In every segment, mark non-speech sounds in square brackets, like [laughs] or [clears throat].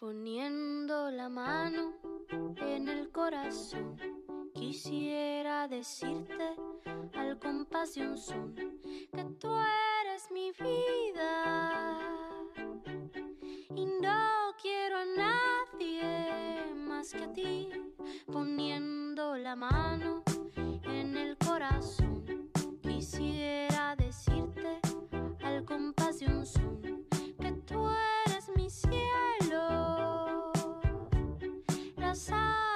Poniendo la mano en el corazón, quisiera decirte al compás de un son que tú eres mi vida y no quiero a nadie más que a ti. Poniendo la mano en el corazón, quisiera decirte al compás de un son que tú eres Las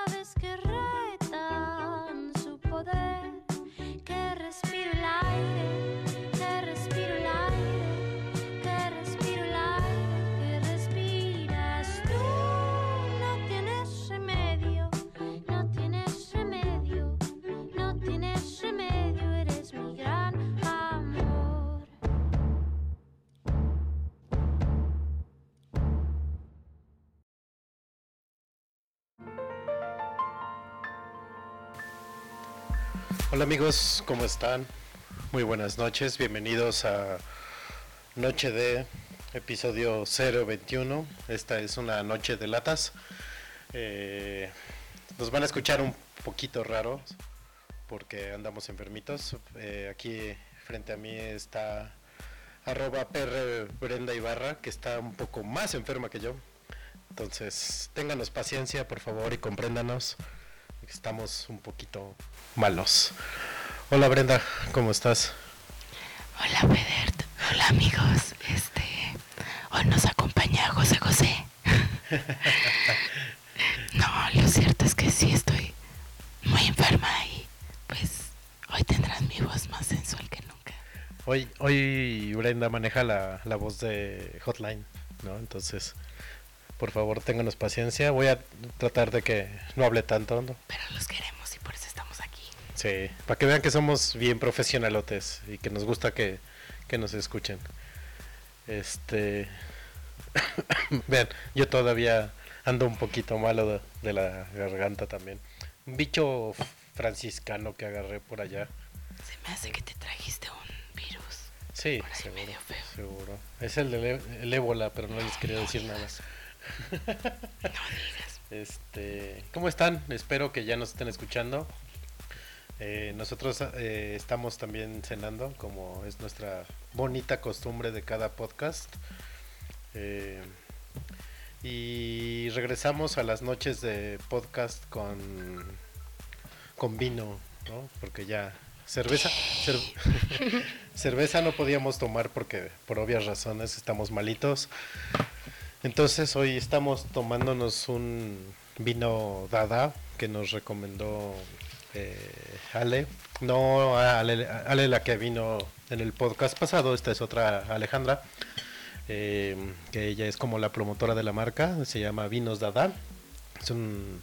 Hola amigos, ¿cómo están? Muy buenas noches, bienvenidos a Noche de episodio 021. Esta es una noche de latas. Eh, nos van a escuchar un poquito raros porque andamos enfermitos. Eh, aquí frente a mí está arroba PR Brenda Ibarra, que está un poco más enferma que yo. Entonces, ténganos paciencia, por favor, y compréndanos. Estamos un poquito malos. Hola Brenda, ¿cómo estás? Hola Pedert, hola amigos, este, hoy nos acompaña José José. [laughs] no, lo cierto es que sí estoy muy enferma y pues hoy tendrás mi voz más sensual que nunca. Hoy, hoy Brenda maneja la, la voz de Hotline, ¿no? Entonces, por favor, ténganos paciencia. Voy a tratar de que no hable tanto, ¿no? Pero los queremos y por eso estamos aquí. Sí, para que vean que somos bien profesionalotes y que nos gusta que, que nos escuchen. Este. [coughs] vean, yo todavía ando un poquito malo de, de la garganta también. Un bicho franciscano que agarré por allá. Se me hace que te trajiste un virus. Sí, seguro, medio feo. seguro. Es el del e- el ébola, pero no les quería decir nada. [laughs] Este, ¿cómo están? Espero que ya nos estén escuchando. Eh, nosotros eh, estamos también cenando, como es nuestra bonita costumbre de cada podcast. Eh, y regresamos a las noches de podcast con, con vino, ¿no? Porque ya cerveza, cer- [laughs] cerveza no podíamos tomar porque por obvias razones estamos malitos. Entonces hoy estamos tomándonos un vino Dada que nos recomendó eh, Ale. No Ale, la que vino en el podcast pasado, esta es otra Alejandra, eh, que ella es como la promotora de la marca, se llama Vinos Dada. Es un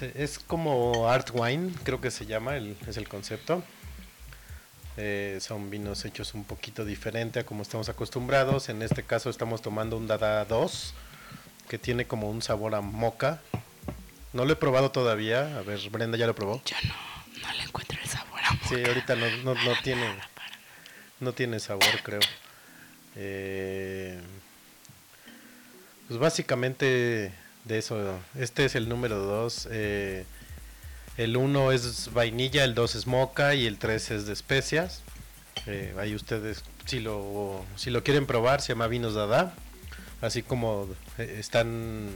es como art wine, creo que se llama, el, es el concepto. Eh, son vinos hechos un poquito diferente a como estamos acostumbrados. En este caso estamos tomando un Dada 2 que tiene como un sabor a moca. No lo he probado todavía. A ver, Brenda ya lo probó. Yo no, no le encuentro el sabor a Sí, moca. ahorita no, no, no [laughs] tiene no tiene sabor, creo. Eh, pues básicamente de eso. Este es el número 2. El 1 es vainilla, el 2 es moca y el 3 es de especias. Eh, ahí ustedes, si lo, si lo quieren probar, se llama Vinos Dada. Así como eh, están,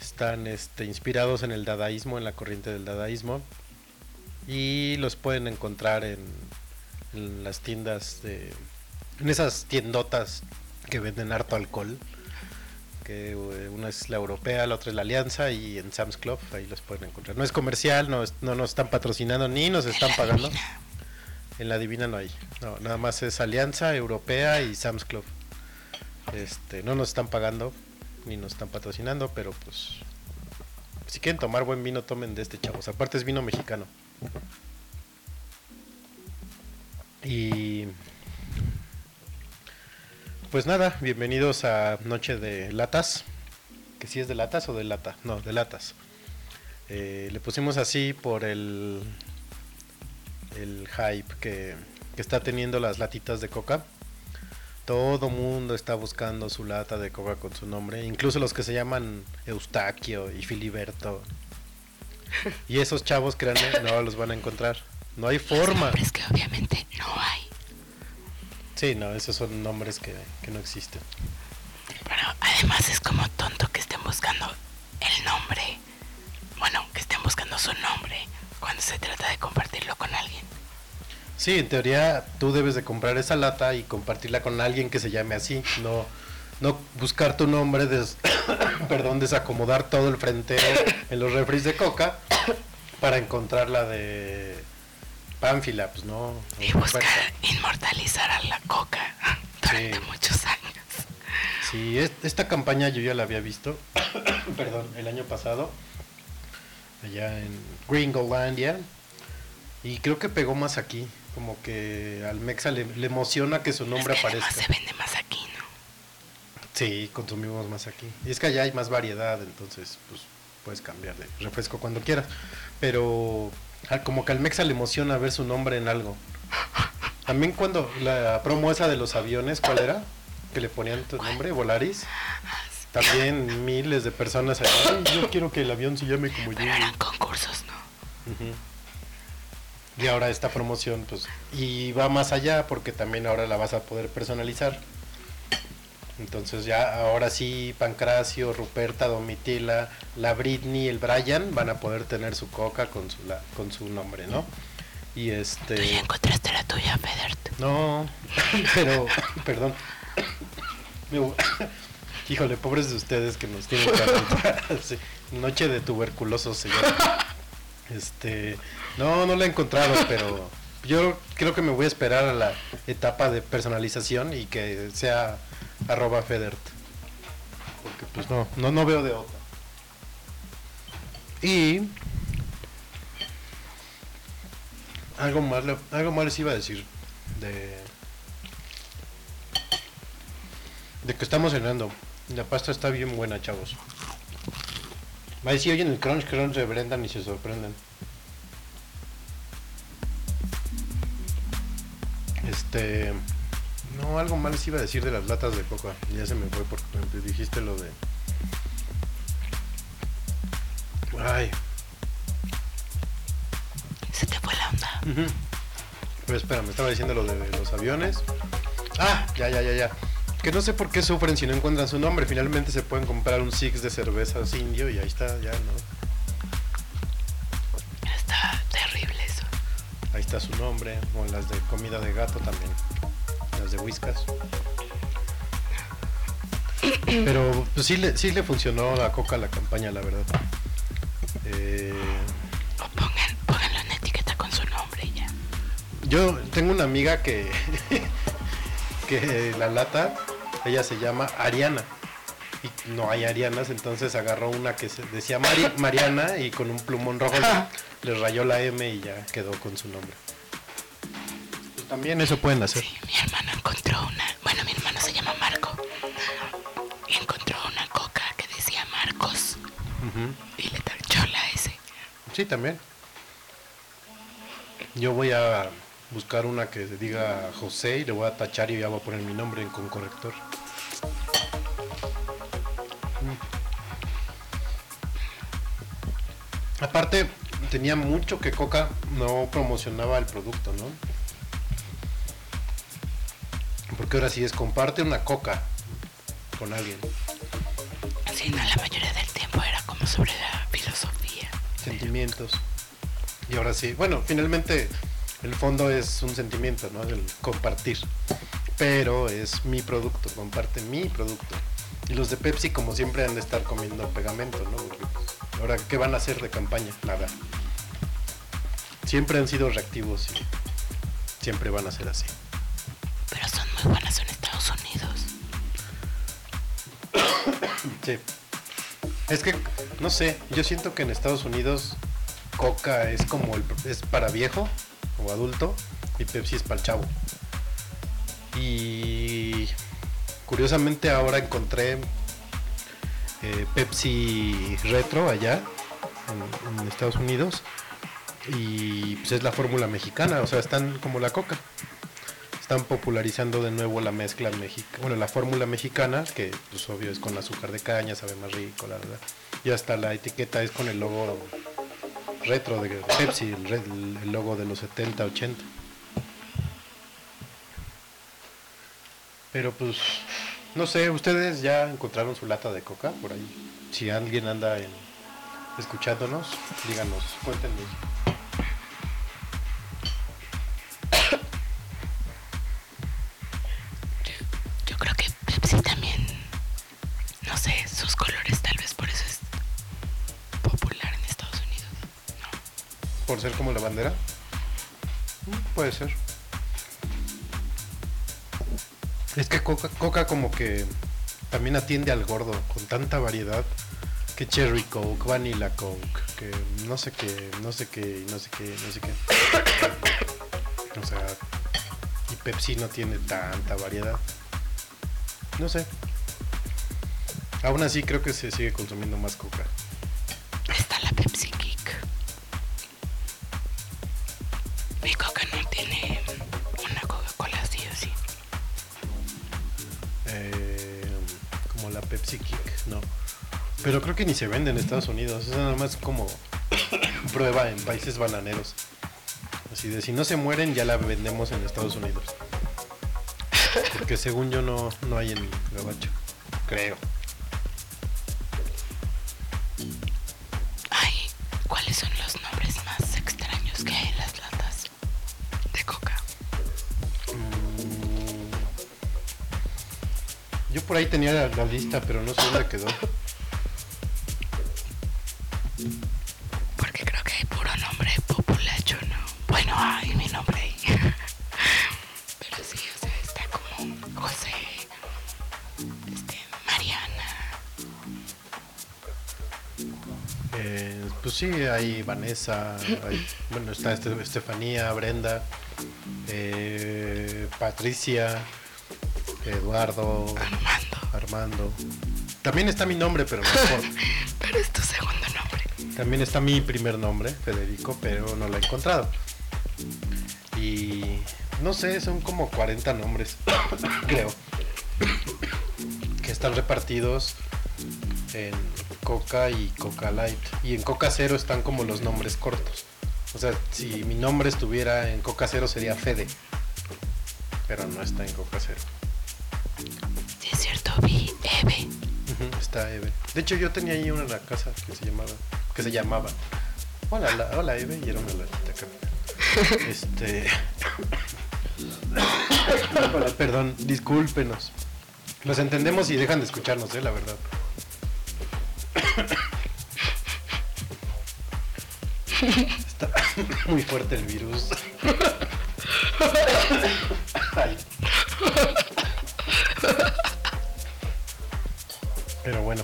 están este, inspirados en el dadaísmo, en la corriente del dadaísmo. Y los pueden encontrar en, en las tiendas de en esas tiendotas que venden harto alcohol que eh, una es la europea la otra es la alianza y en Sam's Club ahí los pueden encontrar. No es comercial no no nos están patrocinando ni nos están pagando. En la divina no hay. No nada más es alianza europea y Sam's Club. Este no nos están pagando ni nos están patrocinando pero pues si quieren tomar buen vino tomen de este chavos. Aparte es vino mexicano. Y pues nada, bienvenidos a Noche de Latas. Que si es de latas o de lata. No, de latas. Eh, le pusimos así por el, el hype que, que está teniendo las latitas de coca. Todo mundo está buscando su lata de coca con su nombre, incluso los que se llaman Eustaquio y Filiberto. Y esos chavos, créanme, no los van a encontrar. No hay forma. Nombres que obviamente no hay. Sí, no, esos son nombres que, que no existen. Pero además es como tonto que estén buscando el nombre. Bueno, que estén buscando su nombre cuando se trata de compartirlo con alguien. Sí, en teoría tú debes de comprar esa lata y compartirla con alguien que se llame así, no no buscar tu nombre, des, [coughs] perdón, desacomodar todo el frente en los refris de coca para encontrar la de Pánfila, pues no. no Y buscar inmortalizar a la coca [laughs] durante Sí. muchos años. Sí, es- esta campaña yo ya la había visto, [coughs] perdón, el año pasado, allá en Gringolandia, y creo que pegó más aquí, como que al Mexa le, le emociona que su nombre es que aparezca. se vende más aquí, ¿no? Sí, consumimos más aquí. Y es que allá hay más variedad, entonces pues puedes cambiar de refresco cuando quieras. Pero al- como que al Mexa le emociona ver su nombre en algo. También cuando la promo esa de los aviones, ¿cuál era? Que le ponían tu nombre, Volaris. También miles de personas allá. "Ay, yo quiero que el avión se llame como yo. Pero eran concursos, ¿no? Y ahora esta promoción, pues, y va más allá porque también ahora la vas a poder personalizar. Entonces ya ahora sí, Pancracio, Ruperta, Domitila, la Britney, el Brian van a poder tener su coca con su la- con su nombre, ¿no? Y Tú ya este encontraste la tuya, Federt. no, pero perdón. Híjole, pobres de ustedes que nos tienen. Sí, Noche de tuberculosos se llama. Este, no, no la he encontrado, pero yo creo que me voy a esperar a la etapa de personalización y que sea arroba Federt. Porque pues no, no, no veo de otra. Y algo más, algo más les iba a decir de de que estamos cenando. La pasta está bien buena, chavos. Ahí sí oyen el crunch crunch de Brendan y se sorprenden. Este. No, algo más les iba a decir de las latas de coca. Ya se me fue porque dijiste lo de. Ay. Se te fue la onda. Pero espera, me estaba diciendo lo de los aviones. Ah, ya, ya, ya, ya. Que no sé por qué sufren si no encuentran su nombre. Finalmente se pueden comprar un six de cervezas indio y ahí está, ya, ¿no? Está terrible eso. Ahí está su nombre. O las de comida de gato también. Las de whiskas. [clears throat] Pero pues sí le, sí le funcionó a Coca la campaña, la verdad. Eh, O pongan, pónganlo en etiqueta con su nombre y ya. Yo tengo una amiga que [laughs] que la lata, ella se llama Ariana. Y no hay Arianas, entonces agarró una que se decía Mari- Mariana y con un plumón rojo le, [laughs] le rayó la M y ya quedó con su nombre. También eso pueden hacer. Sí, mi hermano encontró una. Bueno, mi hermano se llama Marco. Y encontró una coca que decía Marcos. Y le tachó la S. Sí, también. Yo voy a buscar una que diga José y le voy a tachar y ya voy a poner mi nombre en- con corrector. Aparte, tenía mucho que Coca no promocionaba el producto, ¿no? Porque ahora sí es comparte una Coca con alguien. Sí, no, la mayoría del tiempo era como sobre la filosofía. sentimientos. Y ahora sí, bueno, finalmente el fondo es un sentimiento, ¿no? El compartir. Pero es mi producto, comparte mi producto. Y los de Pepsi, como siempre, han de estar comiendo pegamento, ¿no? Porque, pues, ahora, ¿qué van a hacer de campaña? Nada. Siempre han sido reactivos y siempre van a ser así. Pero son en Estados Unidos. Es que, no sé, yo siento que en Estados Unidos Coca es como el, es para viejo o adulto y Pepsi es para el chavo. Y curiosamente ahora encontré eh, Pepsi Retro allá en, en Estados Unidos y pues es la fórmula mexicana, o sea, están como la Coca. Están popularizando de nuevo la mezcla mexicana, bueno, la fórmula mexicana, que pues obvio es con azúcar de caña, sabe más rico, la verdad. Y hasta la etiqueta es con el logo retro de Pepsi, el, re- el logo de los 70, 80. Pero pues, no sé, ustedes ya encontraron su lata de coca por ahí. Si alguien anda en- escuchándonos, díganos, cuéntenos. Por ser como la bandera. Puede ser. Es que Coca, Coca como que también atiende al gordo con tanta variedad. Que Cherry Coke, Vanilla Coke, que no sé qué, no sé qué, no sé qué, no sé qué. O sea, y Pepsi no tiene tanta variedad. No sé. Aún así creo que se sigue consumiendo más Coca. Pepsi Kick, no. Pero creo que ni se vende en Estados Unidos. Es nada más como [coughs] prueba en países bananeros. Así de si no se mueren ya la vendemos en Estados Unidos. [laughs] Porque según yo no, no hay en Gabacho. Creo. Por ahí tenía la, la lista, pero no sé dónde quedó. Porque creo que hay puro nombre populacho, ¿no? Bueno, hay mi nombre ahí. [laughs] Pero sí, o sea, está como José, este, Mariana. Eh, pues sí, hay Vanessa, hay- bueno, está este- Estefanía, Brenda, eh, Patricia, Eduardo. Armando. También está mi nombre, pero por- [laughs] Pero es tu segundo nombre. También está mi primer nombre, Federico, pero no lo he encontrado. Y no sé, son como 40 nombres, [coughs] creo, que están repartidos en Coca y Coca Light. Y en Coca Cero están como los nombres cortos. O sea, si mi nombre estuviera en Coca Cero sería Fede, pero no está en Coca Cero. Eve. Está Eve. De hecho, yo tenía ahí una en la casa que se llamaba, que se llamaba. Hola, la- hola Eve, y era una latita acá. Este. Perdón, discúlpenos. Los entendemos y dejan de escucharnos, eh, la verdad. Está muy fuerte el virus. Bueno,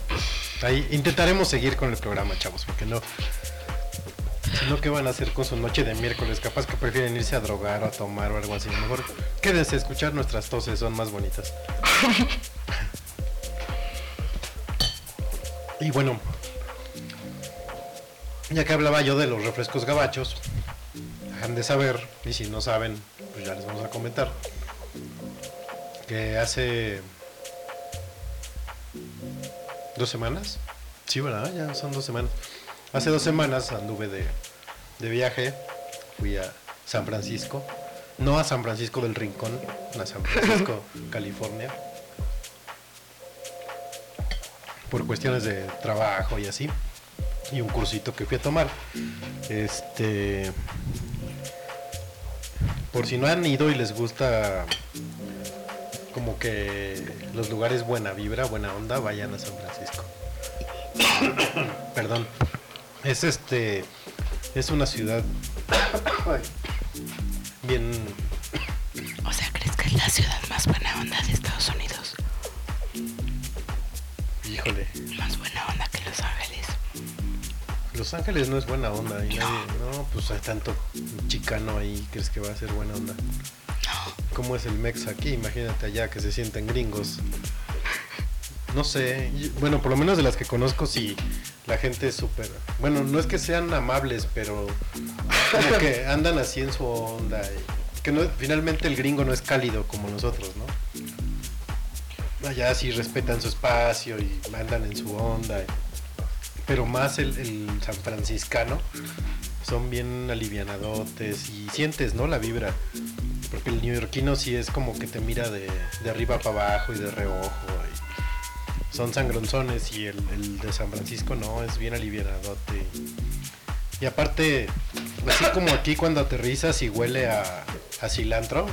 ahí intentaremos seguir con el programa, chavos, porque no. Si no, ¿qué van a hacer con su noche de miércoles? Capaz que prefieren irse a drogar o a tomar o algo así. Mejor quédense a escuchar nuestras toses, son más bonitas. [laughs] y bueno, ya que hablaba yo de los refrescos gabachos, han de saber, y si no saben, pues ya les vamos a comentar, que hace dos semanas. Sí, ¿verdad? Ya son dos semanas. Hace dos semanas anduve de, de viaje. Fui a San Francisco. No a San Francisco del Rincón, a San Francisco, [laughs] California. Por cuestiones de trabajo y así. Y un cursito que fui a tomar. Este. Por si no han ido y les gusta como que los lugares buena vibra, buena onda, vayan a San Francisco. [coughs] Perdón. Es este. Es una ciudad. [coughs] bien. O sea, ¿crees que es la ciudad más buena onda de Estados Unidos? Híjole. Más buena onda que Los Ángeles. Los Ángeles no es buena onda. Y nadie, no, pues hay tanto chicano ahí. ¿Crees que va a ser buena onda? ¿Cómo es el Mex aquí? Imagínate allá que se sienten gringos. No sé, bueno, por lo menos de las que conozco, sí, la gente es súper. Bueno, no es que sean amables, pero como que [laughs] andan así en su onda. que no, finalmente el gringo no es cálido como nosotros, ¿no? Allá sí respetan su espacio y mandan en su onda. Pero más el, el San Franciscano son bien alivianadotes y sientes, ¿no? La vibra. Porque el neoyorquino sí es como que te mira de, arriba para abajo y de reojo. son sangronzones y el, de San Francisco no, es bien alivianadote. Y aparte, así como aquí cuando aterrizas y huele a, cilantro,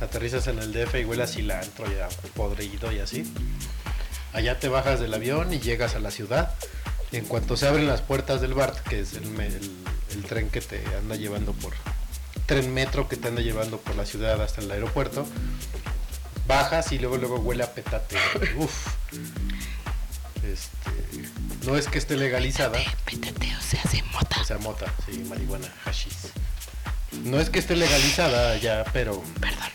aterrizas en el DF y huele a cilantro y a podrido y así. Allá te bajas del avión y llegas a la ciudad. Y en cuanto se abren las puertas del BART, que es el tren que te anda llevando por. Tren metro que te anda llevando por la ciudad hasta el aeropuerto, bajas y luego luego huele a petate. [laughs] Uf. Este, no es que esté legalizada, Pétate, o sea, se mota. o sea, mota, sí, marihuana, hashish. No es que esté legalizada ya, pero Perdón.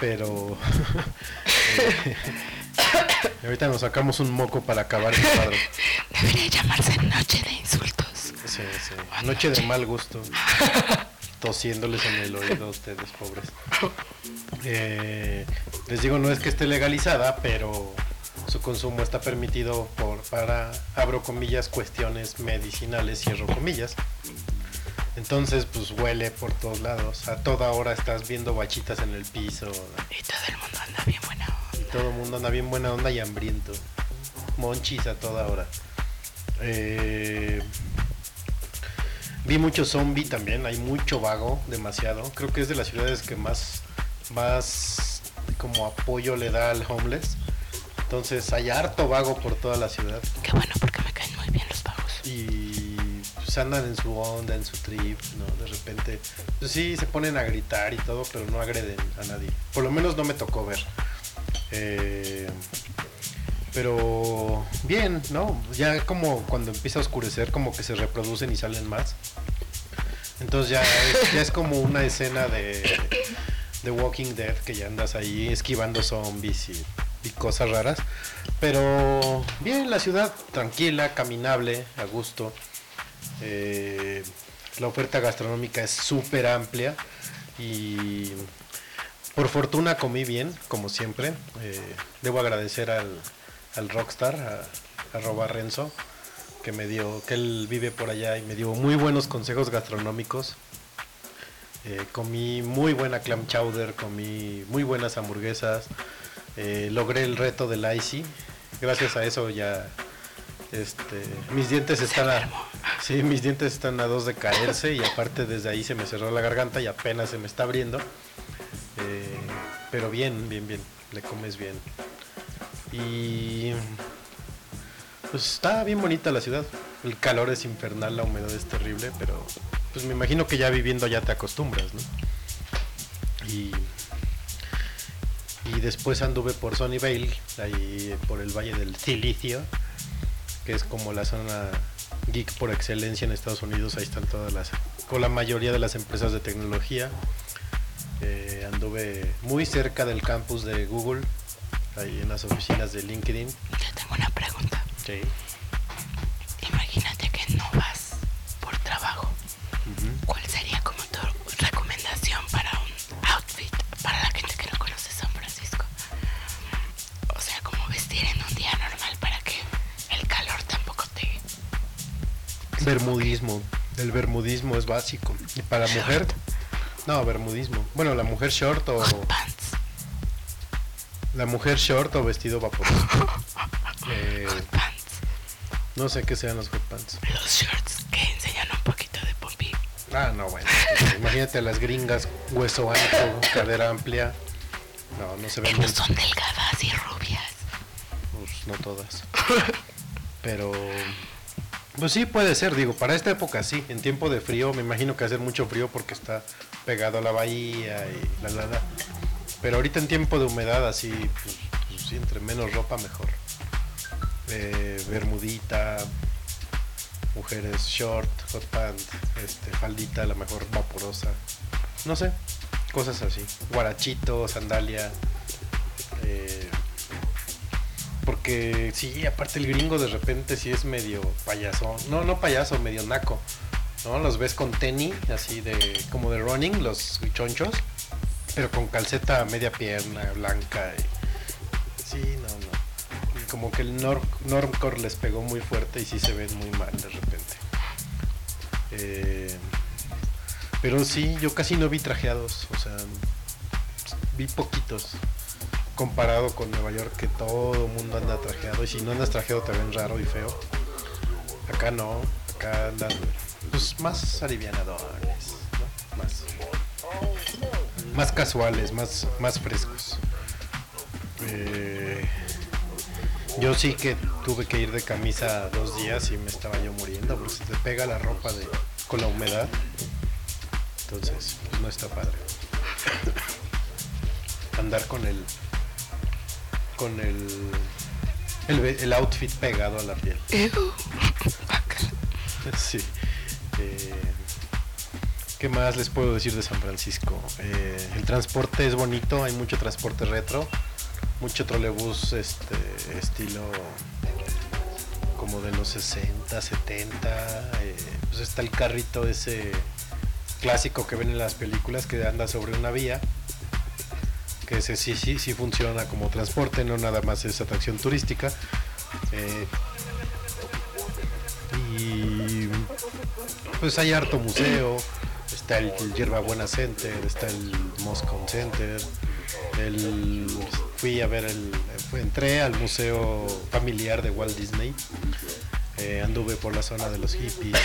pero eh, [laughs] ahorita nos sacamos un moco para acabar el cuadro. [laughs] Debería llamarse Noche de Insultos. Sí, sí. Noche de mal gusto. Tosiéndoles en el oído a ustedes, pobres. Eh, les digo, no es que esté legalizada, pero su consumo está permitido por para, abro comillas, cuestiones medicinales, cierro comillas. Entonces, pues huele por todos lados. A toda hora estás viendo bachitas en el piso. Y todo el mundo anda bien buena Y onda. todo el mundo anda bien buena onda y hambriento. Monchis a toda hora. Eh, vi mucho zombie también, hay mucho vago, demasiado. Creo que es de las ciudades que más, más como apoyo le da al homeless. Entonces hay harto vago por toda la ciudad. Qué bueno porque me caen muy bien los vagos. Y pues andan en su onda, en su trip, ¿no? De repente, pues sí, se ponen a gritar y todo, pero no agreden a nadie. Por lo menos no me tocó ver. Eh, pero bien, ¿no? Ya como cuando empieza a oscurecer, como que se reproducen y salen más. Entonces ya es, como una escena de, de Walking Dead, que ya andas ahí esquivando zombies y, y cosas raras. Pero bien, la ciudad tranquila, caminable, a gusto. Eh, la oferta gastronómica es súper amplia y por fortuna comí bien, como siempre. Eh, debo agradecer al, al Rockstar, a, arroba Renzo, que me dio, que él vive por allá y me dio muy buenos consejos gastronómicos. Eh, comí muy buena clam chowder, comí muy buenas hamburguesas, eh, logré el reto del Icy. Gracias a eso ya este, mis dientes están a, sí, mis dientes están a dos de caerse y aparte desde ahí se me cerró la garganta y apenas se me está abriendo. Eh, pero bien, bien, bien, le comes bien. Y pues está bien bonita la ciudad. El calor es infernal, la humedad es terrible, pero pues me imagino que ya viviendo ya te acostumbras, ¿no? Y, y después anduve por Sunnyvale, ahí por el Valle del Silicio, que es como la zona geek por excelencia en Estados Unidos. Ahí están todas las, con la mayoría de las empresas de tecnología. Eh, anduve muy cerca del campus de Google, ahí en las oficinas de LinkedIn. Yo tengo una pregunta. Sí. Imagínate que no vas por trabajo. ¿Cuál sería como tu recomendación para un outfit para la gente que no conoce San Francisco? O sea, como vestir en un día normal para que el calor tampoco te... Bermudismo. El bermudismo es básico. Y para la mujer, no, bermudismo. Bueno, la mujer short o Hot pants. La mujer short o vestido vaporoso. Eh, Hot pants. no sé qué sean los hot pants. Los shorts que enseñan un poquito de pompi. Ah, no, bueno. pues, imagínate a las gringas, hueso alto, cadera amplia. No, no se ven Que no son delgadas y rubias. Pues no todas. Pero pues sí puede ser, digo, para esta época sí, en tiempo de frío, me imagino que hacer mucho frío porque está pegado a la bahía y la la la. Pero ahorita en tiempo de humedad así, pues, pues entre menos ropa mejor. Eh, bermudita, mujeres short, hot pant, este, faldita, la mejor vaporosa. No sé, cosas así. Guarachito, sandalia. eh, porque sí, aparte el gringo de repente sí es medio payaso. No, no payaso, medio naco. ¿no? Los ves con tenis, así de como de running, los chonchos, pero con calceta media pierna, blanca. y- Sí, no, no. Como que el norm, normcore les pegó muy fuerte y sí se ven muy mal de repente. Eh, pero sí, yo casi no vi trajeados, o sea, vi poquitos. Comparado con Nueva York, que todo el mundo anda trajeado, y si no andas trajeado te ven raro y feo. Acá no, acá andan pues más alivianadores. Más, más casuales, más, más frescos. Eh, yo sí que tuve que ir de camisa dos días y me estaba yo muriendo porque se te pega la ropa de, con la humedad. Entonces, pues no está padre. Andar con el con el el, outfit pegado a la piel. [laughs] Sí. Eh, ¿Qué más les puedo decir de San Francisco? Eh, el transporte es bonito, hay mucho transporte retro, mucho trolebús este, estilo como de los 60, 70. eh, pues está el carrito ese clásico que ven en las películas que anda sobre una vía. Que ese sí, sí, sí funciona como transporte, no nada más es atracción turística. Eh, y pues hay harto museo, está el, el Hierbabuena Center, está el Moscow Center, el, fui a ver el, entré al museo familiar de Walt Disney, eh, anduve por la zona de los hippies.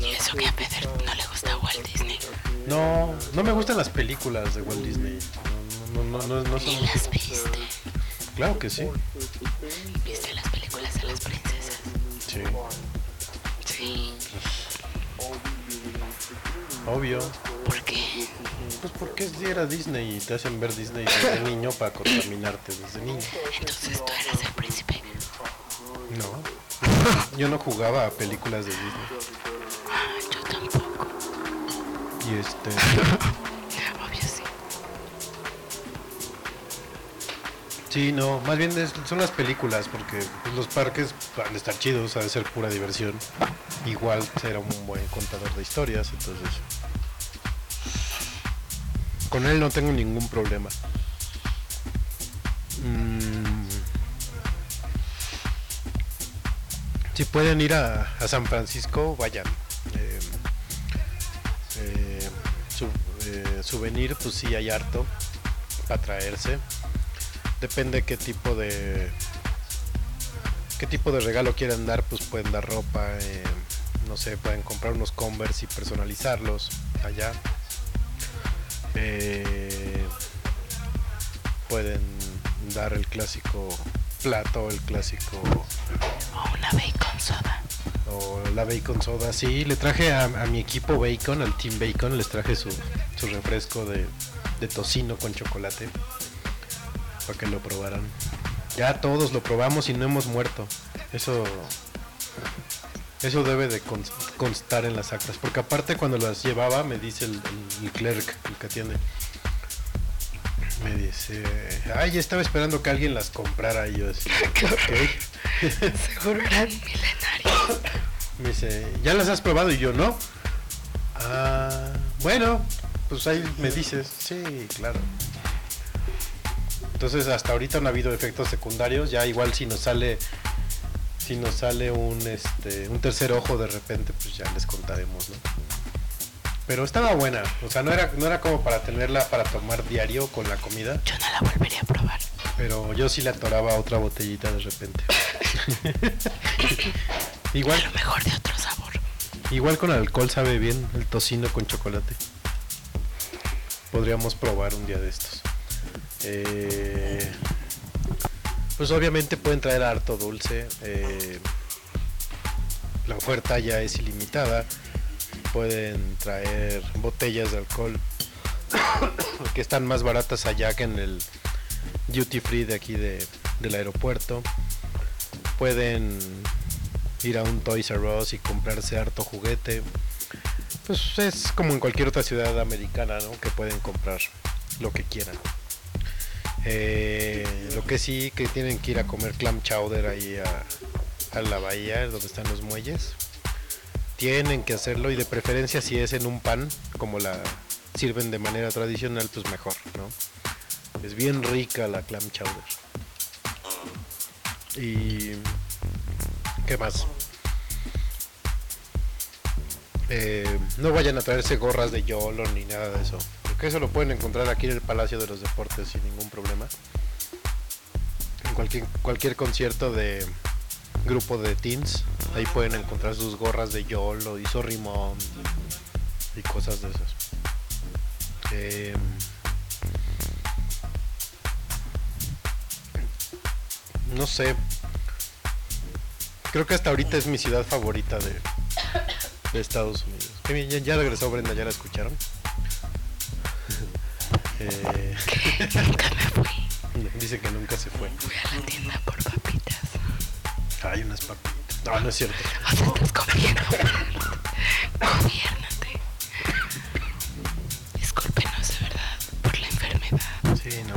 Y eso que a Pedro no le gusta Walt Disney. No, no me gustan las películas de Walt Disney. No, no, no, no, no son. las viste. Claro que sí. ¿Viste las películas de las princesas? Sí, Sí. Obvio. ¿Por qué? Pues porque era Disney y te hacen ver Disney desde [laughs] niño para contaminarte desde niño. Entonces tú eras el príncipe. No. Yo no jugaba a películas de Disney. Ah, yo tampoco. Y este. [laughs] Obvio sí. Sí, no. Más bien es- son las películas, porque pues, los parques van a estar chidos, ha de ser pura diversión. Igual será un buen contador de historias, entonces. Con él no tengo ningún problema. Mm. Si pueden ir a, a San Francisco, vayan. Eh, eh, su- eh, souvenir, pues sí hay harto para traerse. Depende qué tipo de qué tipo de regalo quieran dar, pues pueden dar ropa, eh, no sé, pueden comprar unos Converse y personalizarlos allá. Eh, pueden dar el clásico plato, el clásico O una bacon soda. o la bacon soda. Sí, le traje a, a mi equipo bacon, al team bacon, les traje su, su refresco de, de tocino con chocolate para que lo probaran. Ya todos lo probamos y no hemos muerto. Eso eso debe de cons- constar en las actas, porque aparte cuando las llevaba me dice el, el- el clerk, el que atiende. Me dice, ay, estaba esperando que alguien las comprara y yo así. [laughs] "Ok". [laughs] Seguro eran milenarios. [laughs] Me dice, ¿ya las has probado? Y yo, no. Ah, bueno, pues ahí me dices, sí, claro. Entonces hasta ahorita no ha habido efectos secundarios, ya igual si nos sale si nos sale un este un tercer ojo de repente, pues ya les contaremos, ¿no? Pero estaba buena, o sea, no era no era como para tenerla para tomar diario con la comida, Yo no la volvería a probar. pero yo sí le atoraba otra botellita de repente. A [laughs] igual lo mejor de otro sabor. Igual con alcohol sabe bien el tocino con chocolate. Podríamos probar un día de estos. Eh, pues obviamente pueden traer harto dulce. eh, la oferta ya es ilimitada. Pueden traer botellas de alcohol [coughs] que están más baratas allá que en el duty free de aquí de- del aeropuerto. Pueden ir a un Toys R Us y comprarse harto juguete. Pues es como en cualquier otra ciudad americana, ¿no? Que pueden comprar lo que quieran. Eh, lo que sí que tienen que ir a comer clam chowder ahí a, la bahía, donde están los muelles. tienen que hacerlo y de preferencia si es en un pan, como la sirven de manera tradicional, pues mejor, ¿no? Es bien rica la clam chowder. Y... ¿Qué más? Eh, no vayan a traerse gorras de YOLO ni nada de eso. Porque eso lo pueden encontrar aquí en el Palacio de los Deportes sin ningún problema. En cualquier, cualquier concierto de grupo de teens, ahí pueden encontrar sus gorras de YOLO y Sorrimón y cosas de esas. Eh, no sé. Creo que hasta ahorita es mi ciudad favorita de, Estados Unidos. Ya, ya regresó Brenda, ¿ya la escucharon? Eh, [laughs] Nunca me fui. dice que nunca se fue. Fui a la tienda por papitas. Hay unas papitas. No, no es cierto. O sea, estás comiendo. Gobiernate. Discúlpenos de verdad por la enfermedad. Sí, no.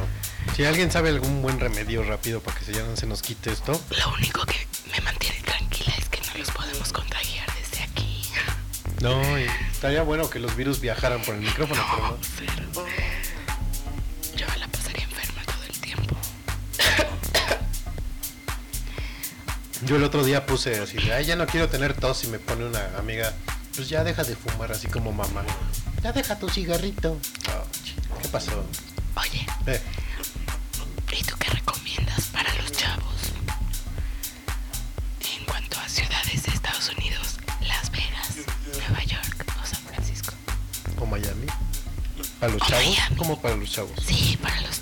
Si alguien sabe algún buen remedio rápido para que se, ya no se nos quite esto, Lo único que me mantiene tranquila es que no los podemos contagiar desde aquí. no, y estaría bueno que los virus viajaran por el micrófono, pero no. Pero Yo el otro día puse así de, ay, ya no quiero tener tos y me pone una amiga, pues ya deja de fumar así como mamá. Ya deja tu cigarrito. Ch- ¿Qué pasó? Oye, Eh, ¿y tú qué recomiendas para los chavos? En cuanto a ciudades de Estados Unidos, Las Vegas, Nueva York o San Francisco. ¿O Miami? ¿Para los O chavos? Miami. ¿Cómo para los chavos? Sí, para los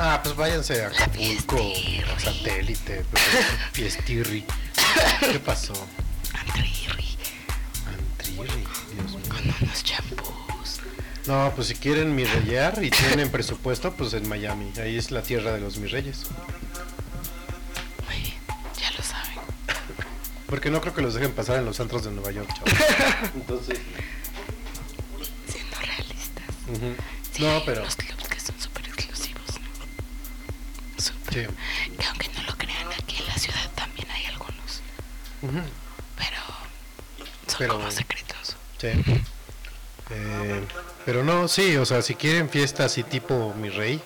Ah, pues váyanse a Acapulco, a Satélite, pues, Fiestirri. ¿Qué pasó? Antirri, Antirri, Dios mío. con unos champús. No, pues si quieren mirrellear y tienen presupuesto, pues en Miami. Ahí es la tierra de los mirreyes. Muy bien, ya lo saben. Porque no creo que los dejen pasar en los antros de Nueva York, chavos. [laughs] Entonces. Siendo realistas. Sí, No, pero. Sí. Que aunque no lo crean, aquí en la ciudad también hay algunos. Pero son Pero- como secretos. Sí. Eh, pero no, sí, o sea, si quieren fiesta así tipo mi rey,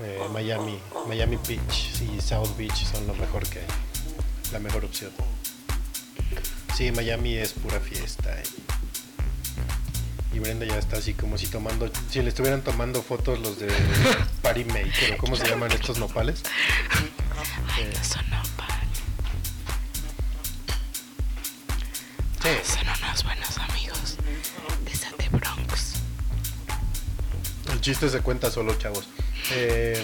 eh, Miami, Miami Beach y South Beach son lo mejor que hay, la mejor opción. Sí, Miami es pura fiesta. Y, y Brenda ya está así como si tomando, si le estuvieran tomando fotos los de [laughs] Party Maker, o cómo se llaman estos nopales. Ay, Eh. no son nopal. Sí. Son unos buenos amigos de Sate Bronx. El chiste se cuenta solo, chavos. Eh,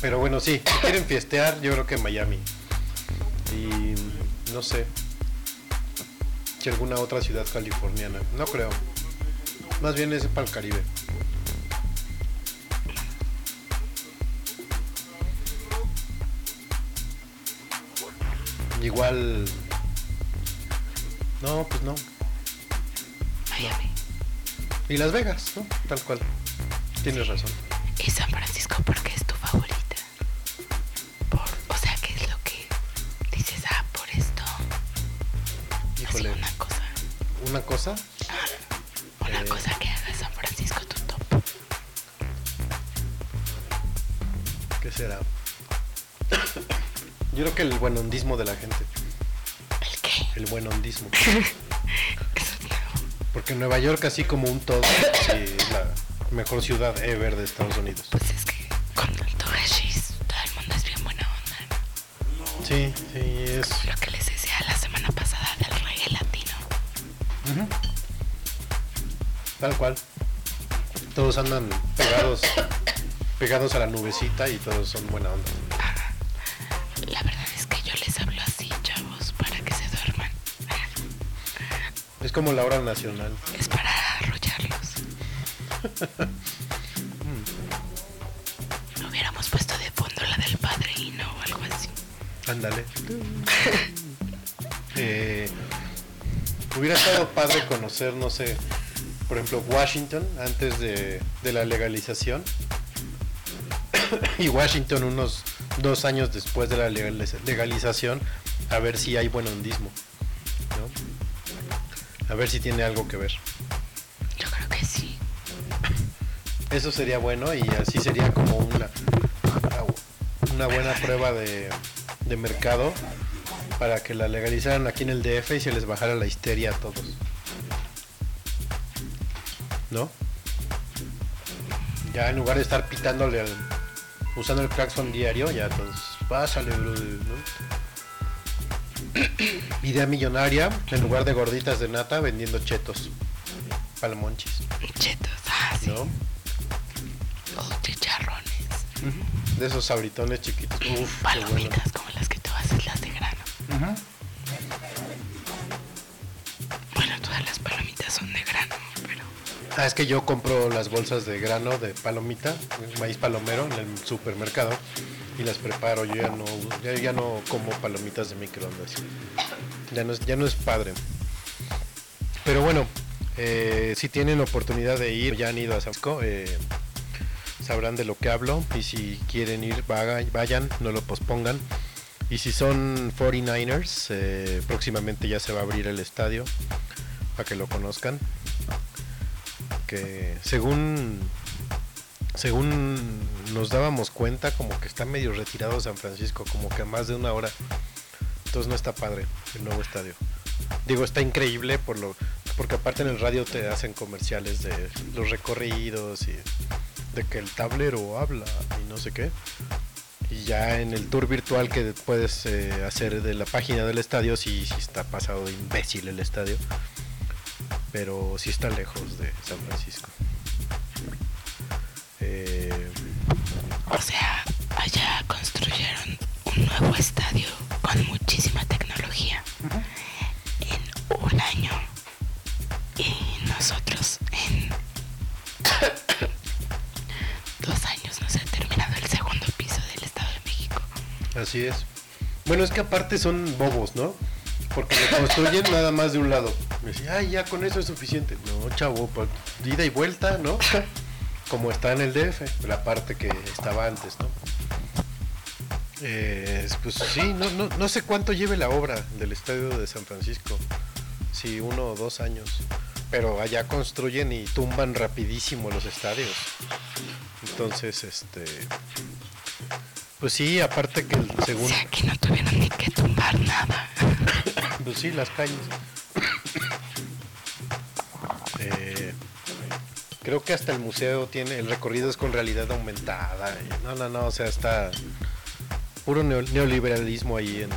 pero bueno, sí, si quieren fiestear, yo creo que Miami. Y no sé. Si alguna otra ciudad californiana. No creo. Más bien es para el Caribe. Igual. No, pues no. Miami. Y Las Vegas, ¿no? Tal cual. Tienes razón. Yo creo que el buen hondismo de la gente. ¿El qué? El buen hondismo. [laughs] Porque Nueva York, así como un todo, sí, es la mejor ciudad ever de Estados Unidos. Pues es que con tanto hashish, todo el mundo es bien buena onda. ¿no? Sí, sí, es. Lo que les decía la semana pasada del reggae latino. Tal cual. Todos andan pegados, pegados a la nubecita y todos son buena onda. Como la hora nacional. Es para arrollarlos. Hubiéramos puesto de fondo la del padrino o algo así. Ándale. [laughs] Eh, hubiera estado padre conocer, no sé, por ejemplo, Washington antes de, de la legalización. [coughs] y Washington unos dos años después de la legaliza- legalización, a ver si hay buen hondismo. A ver si tiene algo que ver. Yo creo que sí. Eso sería bueno y así sería como una, una buena prueba de, de mercado para que la legalizaran aquí en el DF y se les bajara la histeria a todos. ¿No? Ya en lugar de estar pitándole al, usando el claxon diario, ya todos, pásale, brother, ¿no? Idea millonaria, en lugar de gorditas de nata, vendiendo chetos. Palamonchis, Chetos, ah, sí. ¿no? O chicharrones. De esos sabritones chiquitos. Uf, bueno. Palomitas como las que tú haces, las de grano. Ajá. Bueno, todas las palomitas son de grano, pero Ah, es que yo compro las bolsas de grano de palomita, maíz palomero en el supermercado y las preparo. Yo ya no, ya, ya no como palomitas de microondas. Ya no es, ya no es padre. Pero bueno, eh, si tienen oportunidad de ir, ya han ido a San Francisco, eh, sabrán de lo que hablo. Y si quieren ir, vayan, no lo pospongan. Y si son 49ers, eh, próximamente ya se va a abrir el estadio para que lo conozcan que según según nos dábamos cuenta como que está medio retirado San Francisco, como que a más de una hora. Entonces no está padre el nuevo estadio. Digo, está increíble por lo porque aparte en el radio te hacen comerciales de los recorridos y de que el tablero habla y no sé qué. Y ya en el tour virtual que puedes eh, hacer de la página del estadio, sí, sí está pasado de imbécil el estadio pero sí está lejos de San Francisco. Eh, O sea, allá construyeron un nuevo estadio con muchísima tecnología en un año. Y nosotros en [coughs] dos años nos ha terminado el segundo piso del Estado de México. así es. Bueno, es que aparte son bobos, ¿no? Porque lo construyen [laughs] nada más de un lado. Me decía, ay, ya con eso es suficiente. No, chavo, pues, ida y vuelta, ¿no? [laughs] Como está en el DF, la parte que estaba antes, ¿no? Eh, pues sí, no, no, no sé cuánto lleve la obra del estadio de San Francisco. Si uno o dos años. Pero allá construyen y tumban rapidísimo los estadios. Entonces, este. Pues sí, aparte que el O segundo. sea, que no tuvieron ni que tumbar nada. [laughs] Pues sí, las calles. Eh, creo que hasta el museo tiene, el recorrido es con realidad aumentada. y No, no, no, o sea, está puro neo- neoliberalismo ahí en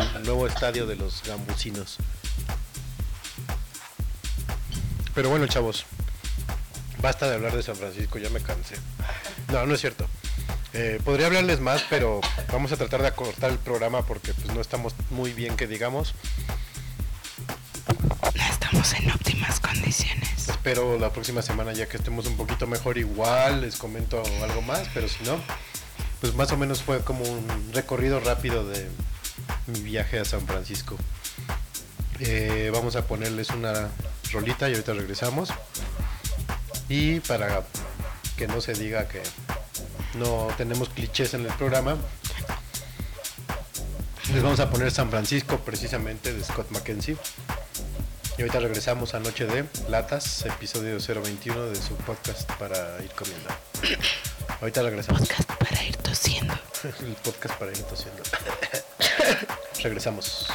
el nuevo estadio de los gambusinos. Pero bueno, chavos, basta de hablar de San Francisco, ya me cansé. No, no es cierto. Eh, podría hablarles más, pero vamos a tratar de acortar el programa porque pues no estamos muy bien que digamos. No estamos en óptimas condiciones. Espero la próxima semana ya que estemos un poquito mejor igual les comento algo más, pero si no, pues más o menos fue como un recorrido rápido de mi viaje a San Francisco. Eh, vamos a ponerles una rolita y ahorita regresamos. Y para que no se diga que no tenemos clichés en el programa, les vamos a poner San Francisco precisamente de Scott McKenzie. Y ahorita regresamos a Noche de Latas, episodio 021 de su podcast para ir comiendo. Ahorita regresamos. [laughs] El podcast para ir tosiendo. [laughs] regresamos.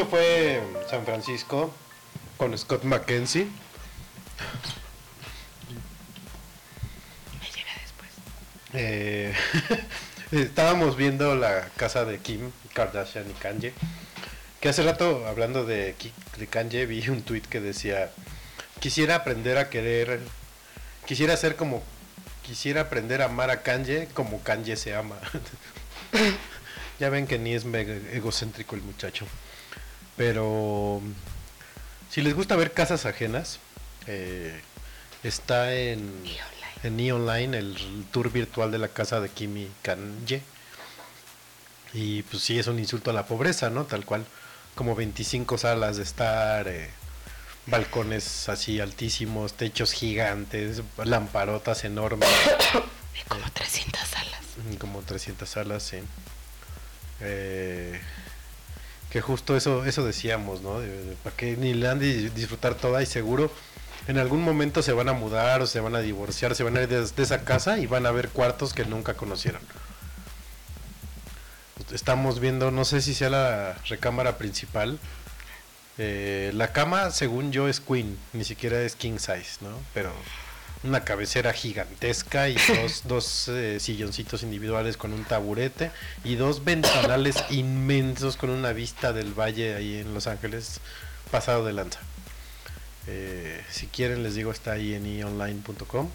Esto fue San Francisco con Scott McKenzie. Me llega después. Eh, [laughs] estábamos viendo la casa de Kim Kardashian y Kanye. Que hace rato, hablando de, de Kanye, vi un tweet que decía: Quisiera aprender a querer. Quisiera ser como. Quisiera aprender a amar a Kanye como Kanye se ama. [laughs] ya ven que ni es mega egocéntrico el muchacho. Pero. Si les gusta ver casas ajenas, eh, está en online. en E! Online, el tour virtual de la casa de Kimi Kanye. Y pues sí, es un insulto a la pobreza, ¿no? Tal cual, como 25 salas de estar, eh, balcones así altísimos, techos gigantes, lamparotas enormes, De [coughs] como 300 salas. como 300 salas, sí. Eh, que justo eso eso decíamos, ¿no? para que ni le han de disfrutar toda y seguro en algún momento se van a mudar o se van a divorciar, se van a ir de, de esa casa y van a ver cuartos que nunca conocieron. Estamos viendo, no sé si sea la recámara principal. Eh, la cama, según yo, es queen, ni siquiera es king size, ¿no? Pero una cabecera gigantesca y [laughs] dos, dos eh, silloncitos individuales con un taburete y dos ventanales [laughs] inmensos con una vista del valle ahí en Los Ángeles pasado de lanza. Eh, si quieren les digo está ahí en ionline.com.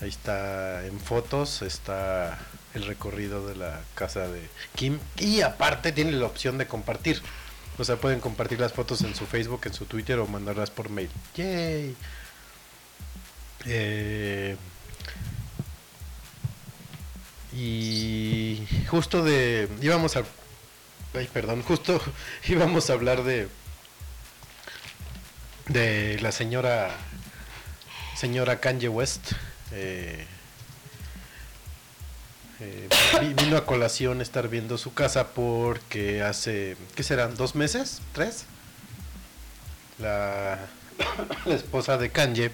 Ahí está en fotos, está el recorrido de la casa de Kim y aparte tiene la opción de compartir. O sea, pueden compartir las fotos en su Facebook, en su Twitter o mandarlas por mail. ¡Yay! Eh, y justo de íbamos a ay perdón justo [laughs] íbamos a hablar de de la señora señora Kanye West eh, eh, vi- vino a colación estar viendo su casa porque hace qué serán dos meses tres la, [coughs] la esposa de Kanye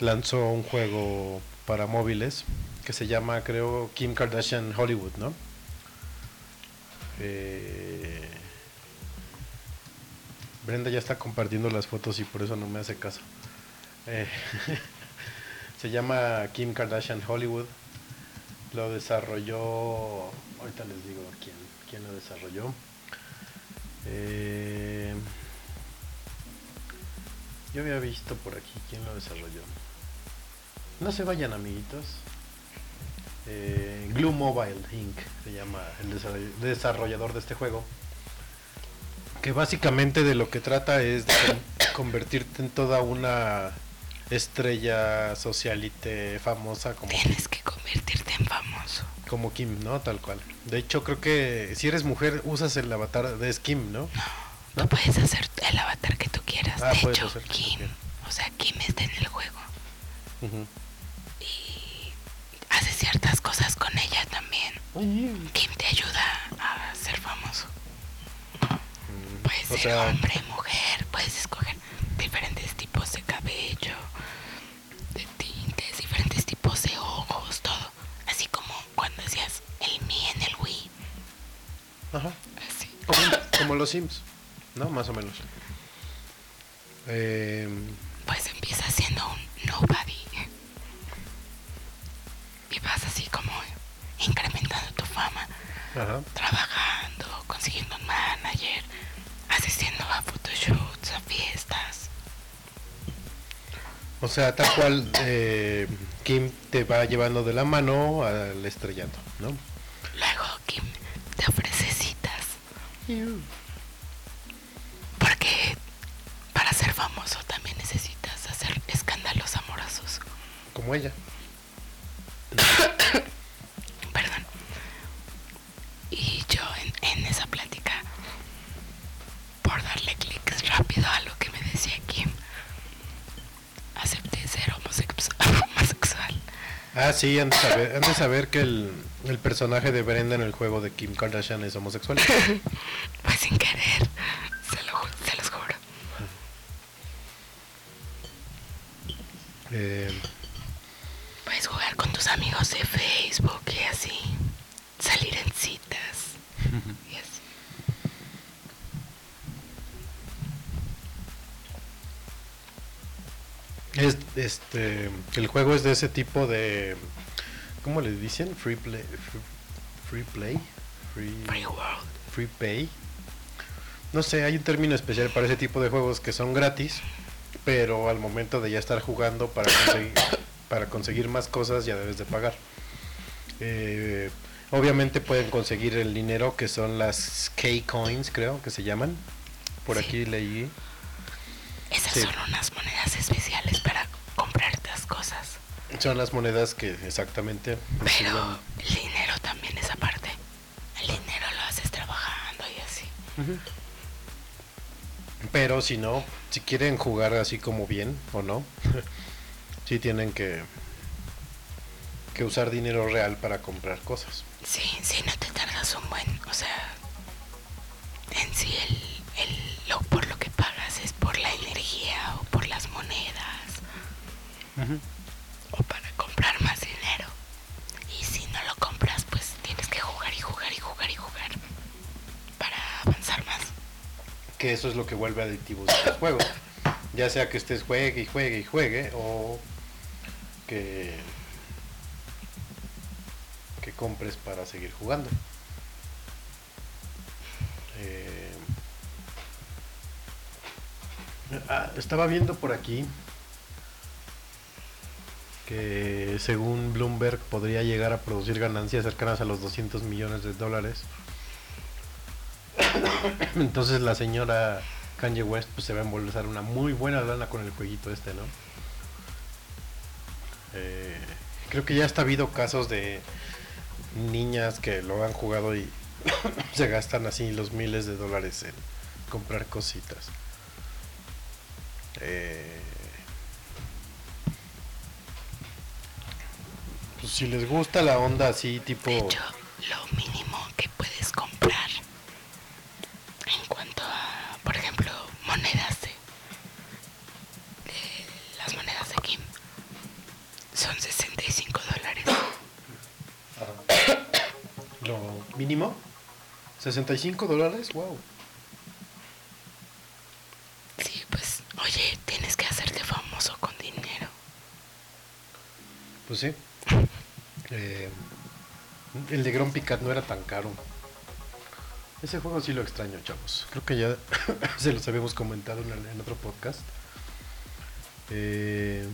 lanzó un juego para móviles que se llama, creo, Kim Kardashian Hollywood, ¿no? Eh, Brenda ya está compartiendo las fotos y por eso no me hace caso. Eh, [laughs] se llama Kim Kardashian Hollywood. Lo desarrolló, ahorita les digo quién, quién lo desarrolló. Eh, yo había visto por aquí quién lo desarrolló. No se vayan, amiguitos. Eh, Glue Mobile Inc. se llama el desarroll- desarrollador de este juego. Que básicamente de lo que trata es de con- convertirte en toda una estrella socialite famosa como, Tienes que convertirte en famoso. como Kim, ¿no? Tal cual. De hecho, creo que si eres mujer usas el avatar de Kim, ¿no? Tú puedes hacer el avatar que tú quieras. Ah, de puedes hecho, Kim, o sea, Kim está en el juego y hace ciertas cosas con ella también. Kim te ayuda a ser famoso. Mm, Puedes o ser sea, hombre, mujer, puedes escoger diferentes tipos de cabello, de tintes, diferentes tipos de ojos, todo. Así como cuando hacías el mi en el Wii. ajá. Así. Como, como los Sims, ¿no? Más o menos. Eh, ajá. trabajando, consiguiendo un manager, asistiendo a photoshoots, a fiestas. O sea, tal cual eh, Kim te va llevando de la mano al estrellato, ¿no? Luego Kim te ofrece citas. Sí, han de saber, de saber que el, el personaje de Brenda en el juego de Kim Kardashian es homosexual. [laughs] juego es de ese tipo de, ¿cómo le dicen? Free play, free, free play, free, Free World. free pay. No sé, hay un término especial para ese tipo de juegos que son gratis, pero al momento de ya estar jugando para conseguir, [coughs] para conseguir más cosas ya debes de pagar. Eh, obviamente pueden conseguir el dinero que son las K-Coins, creo que se llaman. Por Sí. aquí leí. Esas Sí. son unas monedas especiales para comprar estas cosas. Son las monedas que exactamente Pero sirven. el dinero también es aparte. El dinero lo haces trabajando y así. Pero si no, si quieren jugar así como bien o no, [laughs] sí tienen que que usar dinero real para comprar cosas. Sí, sí, no te tardas un buen. O sea, en sí, el, el, lo, por lo que pagas es por la energía o por las monedas o Que eso es lo que vuelve adictivos los juegos. Ya sea que estés juegue y juegue y juegue o que que compres para seguir jugando. Eh, ah, estaba viendo por aquí que según Bloomberg podría llegar a producir ganancias cercanas a los 200 millones de dólares. [laughs] Entonces la señora Kanye West pues, se va a embolsar una muy buena lana con el jueguito este, ¿no? Eh, creo que ya hasta ha habido casos de niñas que lo han jugado y [coughs] se gastan así los miles de dólares en comprar cositas. Eh, pues si les gusta la onda así tipo que puedes comprar en cuanto a, por ejemplo, monedas de, de las monedas de Kim son 65 dólares. Lo mínimo. 65 dólares, wow. Sí, pues, oye, tienes que hacerte famoso con dinero. Pues sí. Eh, el de Grumpy Cat no era tan caro. Ese juego sí lo extraño, chavos. Creo que ya [laughs] se los habíamos comentado en, el- en otro podcast. Eh,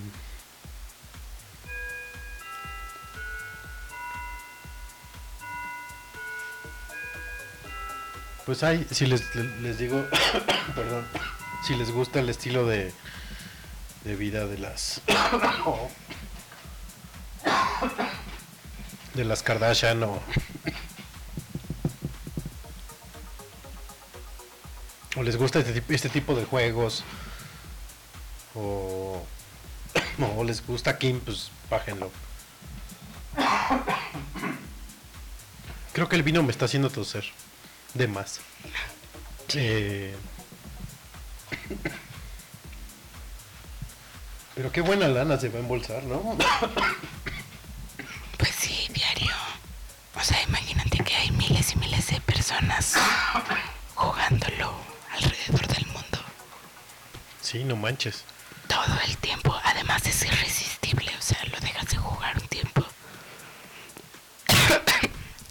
pues hay, si les, les digo, [coughs] perdón, si les gusta el estilo de, de vida de las [coughs] de las Kardashian o o les gusta este, tipo- este tipo de juegos o, o les gusta Kim, pues bájenlo. Creo que el vino me está haciendo toser de más. Eh, pero qué buena lana se va a embolsar, ¿no? [coughs] Pues sí, diario. O sea, imagínate que hay miles y miles de personas jugándolo alrededor del mundo Sí, no manches. todo el tiempo. Además es irresistible, o sea, lo dejas de jugar un tiempo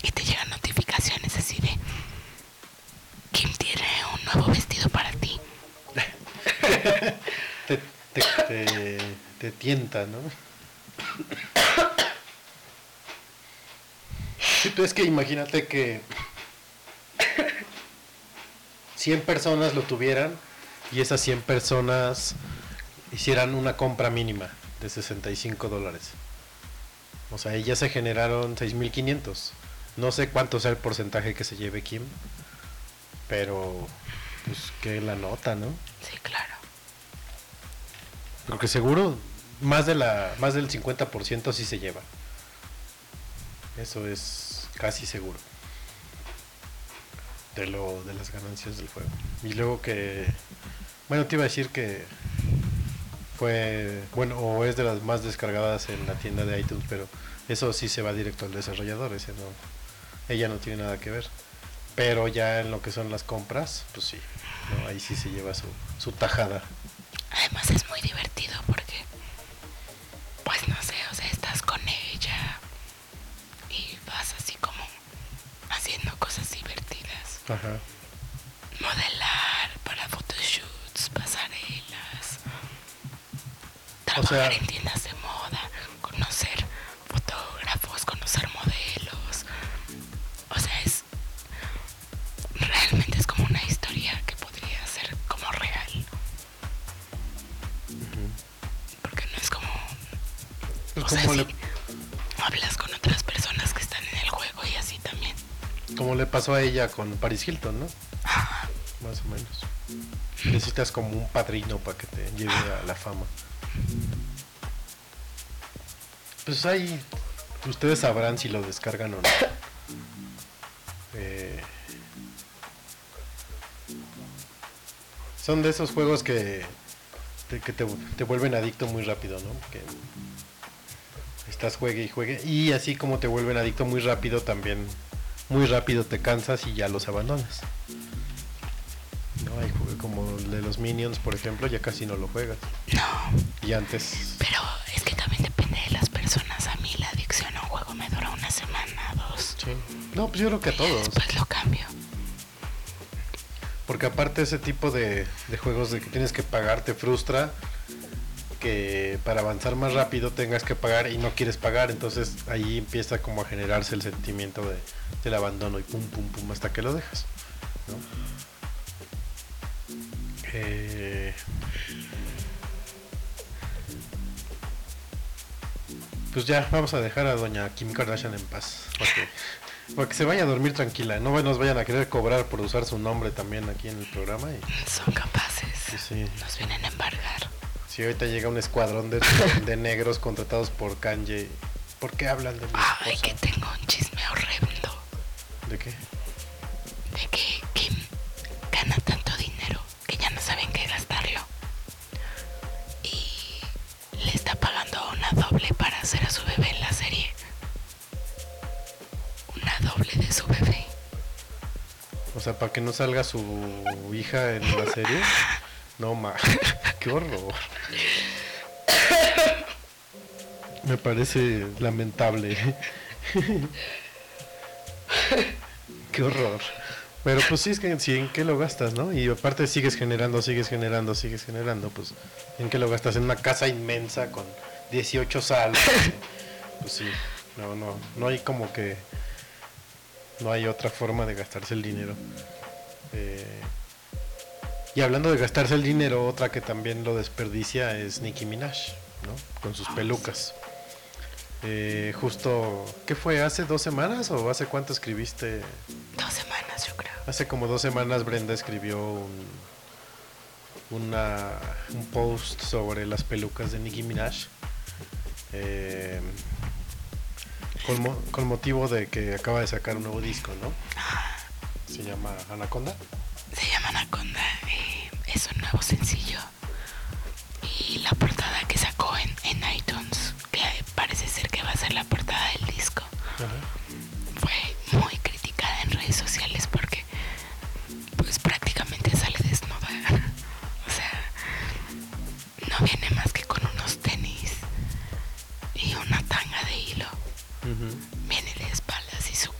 y te llegan notificaciones así de Kim tiene un nuevo vestido para ti. te, te, te, tienta, ¿no? Sí, es que imagínate que 100 personas lo tuvieran y esas 100 personas hicieran una compra mínima de 65 dólares. O sea, ya se generaron 6.500. No sé cuánto sea el porcentaje que se lleve Kim, pero pues que la nota, ¿no? Sí, claro. Porque seguro más de la más del 50% sí se lleva. Eso es casi seguro. De lo de las ganancias del juego. Y luego que bueno, te iba a decir que fue bueno o es de las más descargadas en la tienda de iTunes, pero eso sí se va directo al desarrollador, ese no ella no tiene nada que ver. Pero ya en lo que son las compras, pues sí, ahí sí se lleva su, su tajada. Además es muy divertido porque, pues no sé, o sea, estás con ella y vas así como haciendo cosas divertidas. Ajá. Modelar para photoshoots, pasarelas, O sea- trabajar en tiendas como le pasó a ella con Paris Hilton, ¿no? Más o menos. Necesitas como un padrino para que te lleve a la fama. Pues ahí ustedes sabrán si lo descargan o no. [coughs] Eh, son de esos juegos que, te, que te, te vuelven adicto muy rápido, ¿no? Que estás juegue y juegue. Y así como te vuelven adicto muy rápido, también muy rápido te cansas y ya los abandonas. No, hay juegos como el de los Minions, por ejemplo, ya casi no lo juegas. No, Y antes, pero es que también depende de las personas. A mí la adicción a un juego me dura una semana, dos. sí. No, pues yo creo que a todos. después lo cambio. Porque aparte ese tipo de, de juegos de que tienes que pagar te frustra que para avanzar más rápido tengas que pagar y no quieres pagar. Entonces ahí empieza como a generarse el sentimiento de, del abandono y pum, pum, pum, hasta que lo dejas. ¿no? Eh, pues ya, vamos a dejar a doña Kim Kardashian en paz. Para que, para que se vaya a dormir tranquila. No nos vayan a querer cobrar por usar su nombre también aquí en el programa. Y, Son capaces. Sí, sí. Nos vienen a embargar. Si ahorita llega un escuadrón de, de negros contratados por Kanye, ¿por qué hablan de mi Ay, esposa? que tengo un chisme horrendo. ¿De qué? De que Kim gana tanto dinero que ya no saben qué gastarlo. Y le está pagando una doble para hacer a su bebé en la serie. Una doble de su bebé. O sea, para que no salga su hija en la serie. [laughs] No, ma. [laughs] Qué horror. Me parece lamentable. [laughs] Qué horror. Pero pues sí, es que sí, ¿en qué lo gastas, no? Y aparte sigues generando, sigues generando, sigues generando, pues ¿en qué lo gastas? En una casa inmensa con 18 salas. [laughs] Pues sí, no, no, no hay como que... No hay otra forma de gastarse el dinero. Eh, y hablando de gastarse el dinero, otra que también lo desperdicia es Nicki Minaj, ¿no? Con sus pelucas. Eh, justo, ¿qué fue? ¿Hace dos semanas o hace cuánto escribiste? Dos semanas, yo creo. Hace como dos semanas Brenda escribió un, una, un post sobre las pelucas de Nicki Minaj. eh, con, mo- con motivo de que acaba de sacar un nuevo disco, ¿no? Se llama Anaconda. Se llama Anaconda. eh, es un nuevo sencillo. Y la portada que sacó en, en iTunes, que parece ser que va a ser la portada del disco, Ajá. fue muy criticada en redes sociales porque pues prácticamente sale desnuda. [laughs] O sea, no viene más que con unos tenis y una tanga de hilo. Viene de espaldas y su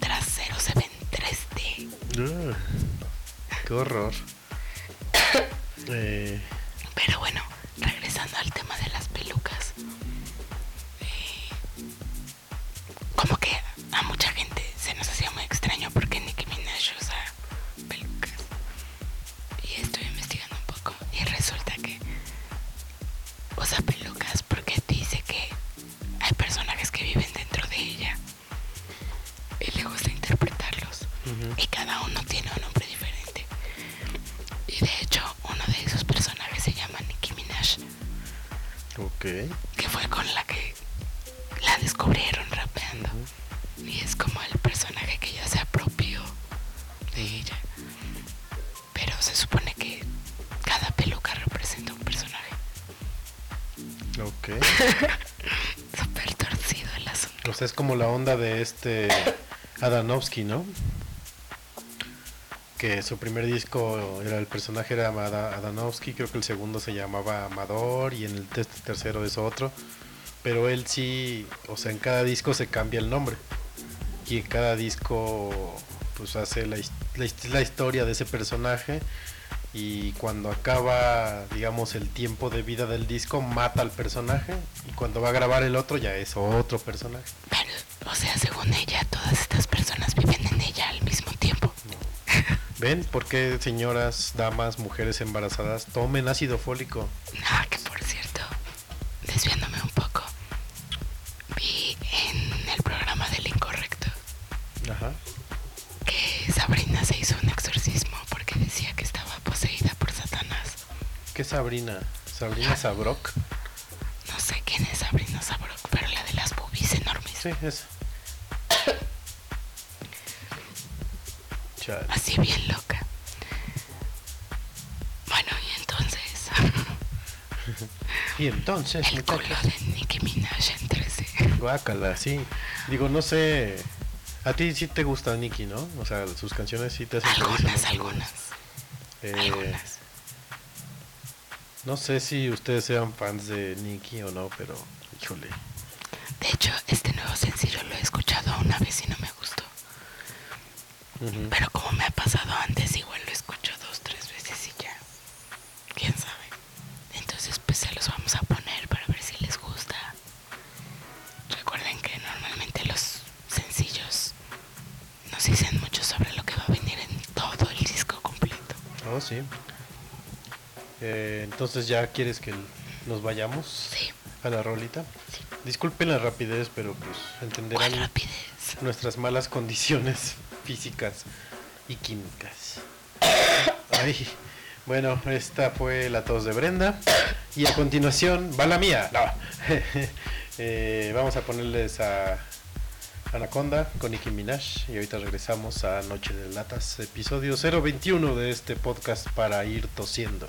trasero se ve en 3D. Ugh, qué horror. [coughs] Eh, Pero bueno, es como la onda de este Adanovsky, ¿no? Que su primer disco era el personaje era Ada- Adanovsky, creo que el segundo se llamaba Amador y en el tercero es otro. Pero él sí, o sea, en cada disco se cambia el nombre. Y en cada disco pues hace la, la la historia de ese personaje y cuando acaba, digamos, el tiempo de vida del disco, mata al personaje y cuando va a grabar el otro ya es otro personaje. Pero, o sea, según ella, todas estas personas viven en ella al mismo tiempo. ¿Ven por qué señoras, damas, mujeres embarazadas tomen ácido fólico? Ah, Sabrina? ¿Sabrina Sabrok? No sé quién es Sabrina Sabrok, pero la de las boobies enormes. Sí, es. Chale. Así bien loca. Bueno, y entonces, [laughs] Y entonces, el culo muchachos, de Nicki Minaj en 13. guácala, sí. Digo, no sé. A ti sí te gusta Nicki, ¿no? O sea, sus canciones sí te hacen feliz, ¿o Algunas, no? algunas, Eh, algunas. No sé si ustedes sean fans de Nicki o no, pero híjole. De hecho, este nuevo sencillo lo he escuchado una vez y no me gustó. Pero como me ha pasado antes, igual lo escucho dos, tres veces y ya. ¿Quién sabe? Entonces, pues se los vamos a poner para ver si les gusta. Recuerden que normalmente los sencillos nos dicen mucho sobre lo que va a venir en todo el disco completo. Oh, sí. Eh, entonces ya quieres que nos vayamos Sí, a la rolita. Disculpen la rapidez, pero pues ¿cuál entenderán rapidez? nuestras malas condiciones [laughs] físicas y químicas. Ay, bueno, esta fue la tos de Brenda. Y a continuación va la mía. No. [laughs] Eh, vamos a ponerles a Anaconda con Nicki Minaj. Y ahorita regresamos a Noche de Latas, episodio 021 de este podcast para ir tosiendo.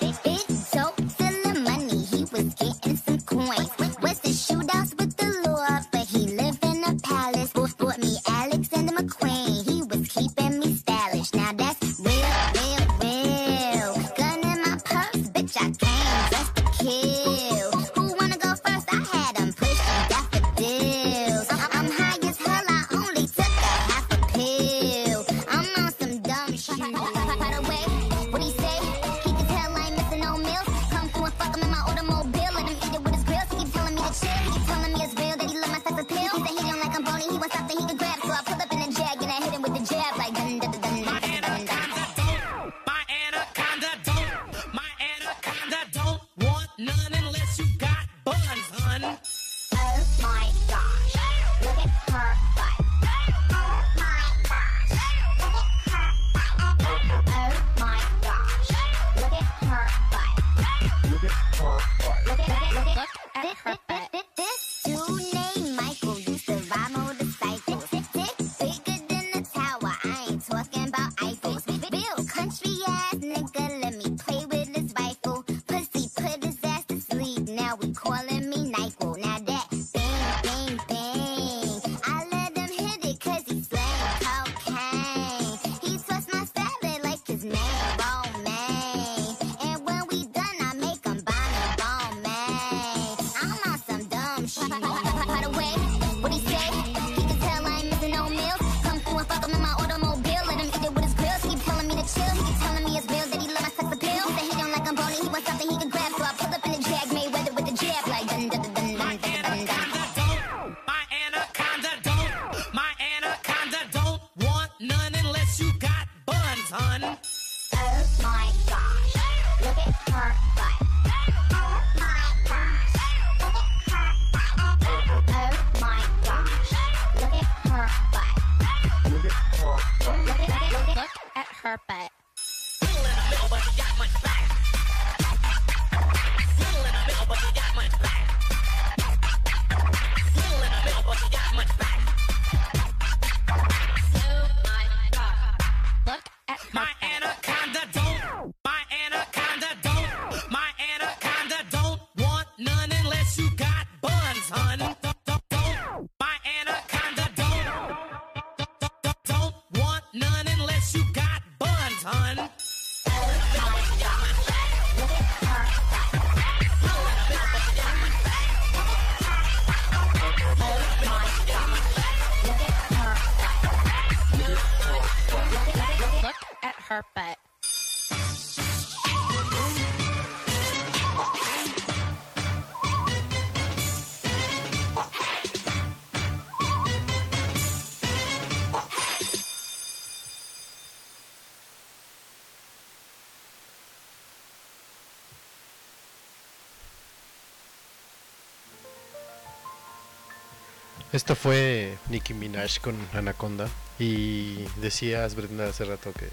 esto fue Nicki Minaj con Anaconda. Y decías, Brenda, hace rato que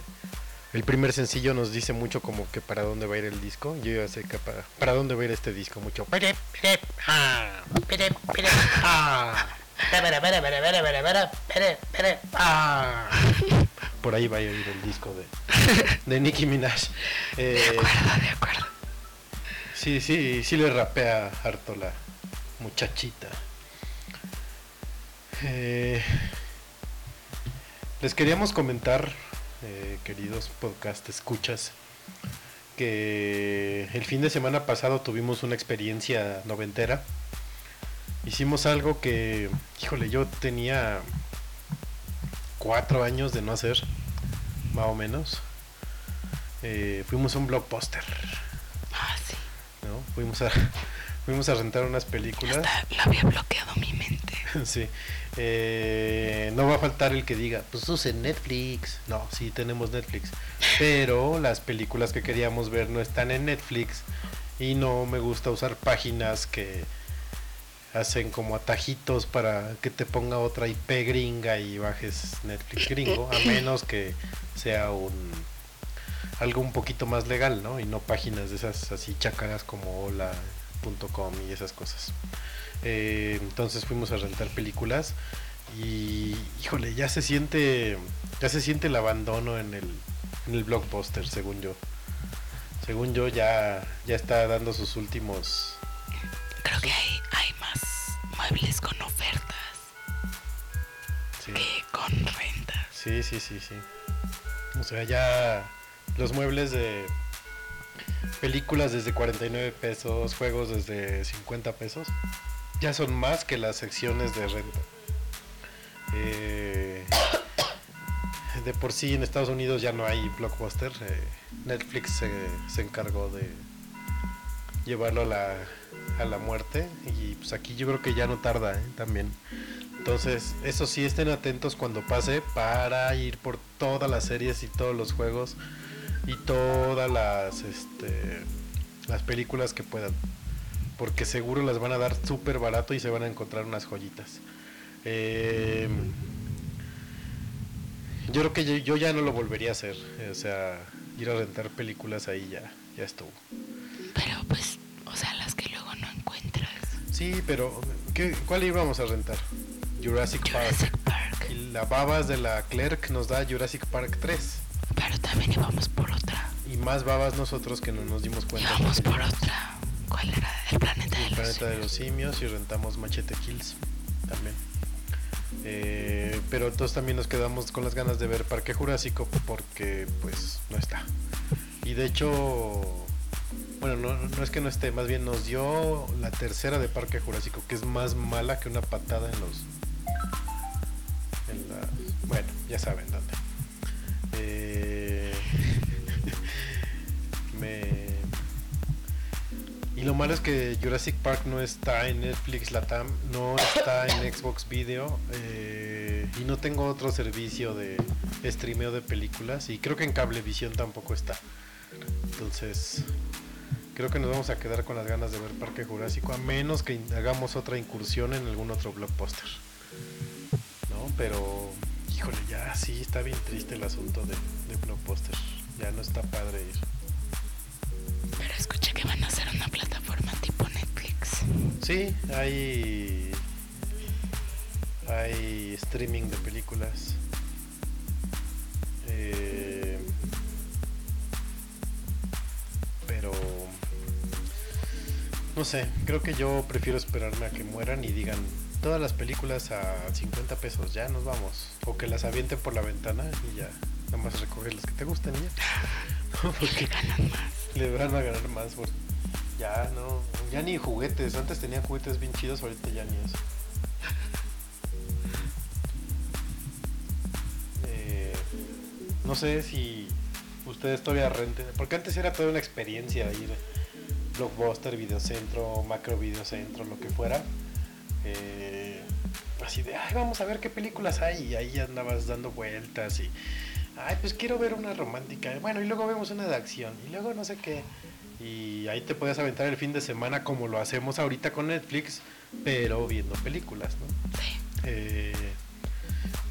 el primer sencillo nos dice mucho como que para dónde va a ir el disco. Yo ya sé que para, para dónde va a ir este disco, mucho. Por ahí va a ir el disco de, de Nicki Minaj. De eh, acuerdo, de acuerdo. Sí, sí, sí le rapea harto la muchachita. Eh, les queríamos comentar, eh, queridos podcast escuchas, que el fin de semana pasado tuvimos una experiencia noventera. Hicimos algo que, híjole, yo tenía cuatro años de no hacer, más o menos. Eh, fuimos a un blockbuster. Ah, sí. ¿no? Fuimos a, [laughs] fuimos a rentar unas películas. Hasta lo había bloqueado mi mente. [laughs] sí. Eh, no va a faltar el que diga, pues usen Netflix. No, sí tenemos Netflix. Pero las películas que queríamos ver no están en Netflix. Y no me gusta usar páginas que hacen como atajitos para que te ponga otra IP gringa y bajes Netflix gringo. A menos que sea un algo un poquito más legal, ¿no? Y no páginas de esas así chacaras como hola.com y esas cosas. Eh, entonces fuimos a rentar películas y híjole, ya se siente ya se siente el abandono en el en el blockbuster, según yo. Según yo ya ya está dando sus últimos Creo que hay, hay más muebles con ofertas sí. que con rentas. Sí, sí, sí, sí. O sea, ya los muebles de películas desde 49 pesos, juegos desde 50 pesos, ya son más que las secciones de renta. Eh, de por sí en Estados Unidos ya no hay blockbuster. eh, Netflix se, se encargó de llevarlo a la, a la muerte y pues aquí yo creo que ya no tarda ¿eh? también. Entonces, eso sí, estén atentos cuando pase para ir por todas las series y todos los juegos y todas las este las películas que puedan. Porque seguro las van a dar súper barato y se van a encontrar unas joyitas. Eh, yo creo que yo, yo ya no lo volvería a hacer. O sea, ir a rentar películas ahí ya, ya estuvo. Pero pues, o sea, las que luego no encuentras. Sí, pero ¿qué, ¿cuál íbamos a rentar? Jurassic Park. Jurassic Park. Y la babas de la Clerk nos da Jurassic Park 3. Pero también íbamos por otra. Y más babas nosotros que no nos dimos cuenta. Íbamos por otra. ¿Cuál era? El planeta de El los planeta de los simios. simios y rentamos Machete Kills también. Eh, pero todos también nos quedamos con las ganas de ver Parque Jurásico porque pues no está. Y de hecho, bueno, no, no es que no esté, más bien nos dio la tercera de Parque Jurásico, que es más mala que una patada en los... en la- bueno, ya saben dónde. Eh, [laughs] me... Y lo malo es que Jurassic Park no está en Netflix Latam, no está en Xbox Video eh, y no tengo otro servicio de streameo de películas y creo que en Cablevisión tampoco está. Entonces, creo que nos vamos a quedar con las ganas de ver Parque Jurásico a menos que hagamos otra incursión en algún otro blockbuster. ¿No? Pero, híjole, ya sí está bien triste el asunto de, de blockbuster. Ya no está padre ir. Pero escuché que van a hacer una plataforma tipo Netflix. Sí, hay hay streaming de películas. Eh, pero no sé, creo que yo prefiero esperarme a que mueran y digan todas las películas a 50 pesos, ya nos vamos. O que las avienten por la ventana y ya, nada más recoger las que te gusten y ya. [laughs] Porque Ganan más. le van a ganar más por ya no ya ni juguetes. Antes tenían juguetes bien chidos ahorita ya ni eso. [laughs] Eh, no sé si ustedes todavía renten porque antes era toda una experiencia ir blockbuster videocentro macro videocentro lo que fuera. Eh, así de ay vamos a ver qué películas hay y ahí andabas dando vueltas y ay pues quiero ver una romántica bueno y luego vemos una de acción y luego no sé qué y ahí te puedes aventar el fin de semana como lo hacemos ahorita con Netflix pero viendo películas no Sí. Eh,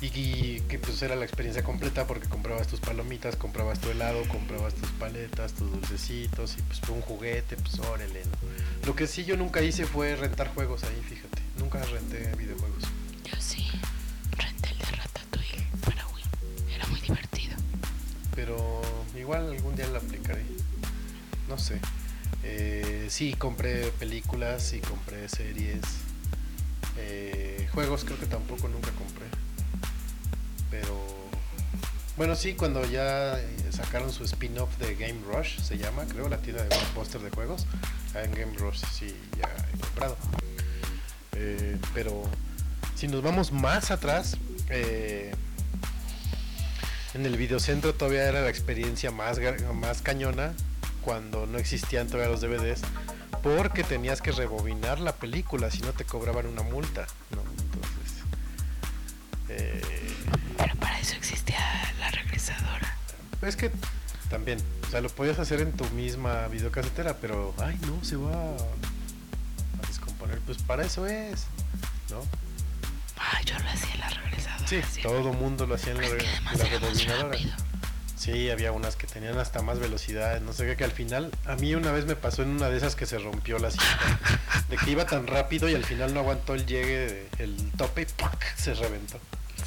y, y que pues era la experiencia completa porque comprabas tus palomitas, comprabas tu helado, comprabas tus paletas, tus dulcecitos y pues un juguete, pues órale. ¿no? Lo que sí yo nunca hice fue rentar juegos ahí, fíjate. Nunca renté videojuegos. Yo sí Pero igual algún día lo aplicaré. No sé. Eh, sí, compré películas y compré series. Eh, juegos creo que tampoco nunca compré. Pero bueno, sí, cuando ya eh, sacaron su spin-off de Game Rush, se llama, creo, la tienda de póster de juegos. Ah, En Game Rush sí, ya he comprado. Eh, pero si nos vamos más atrás, en el videocentro todavía era la experiencia más, más cañona cuando no existían todavía los DVDs porque tenías que rebobinar la película si no te cobraban una multa ¿no? entonces eh, Pero para eso existía la regresadora. es que también o sea lo podías hacer en tu misma videocasetera pero ay no se va a descomponer pues para eso es ¿no? Ah, yo lo hacía en la regresadora. sí sí. todo mundo lo hacía en la, Es que re- además en la era más rebobinadora rápido. Sí, había unas que tenían hasta más velocidad, no sé qué, que al final, a mí una vez me pasó en una de esas que se rompió la cinta, de que iba tan rápido y al final no aguantó el llegue, el tope y ¡pac! se reventó.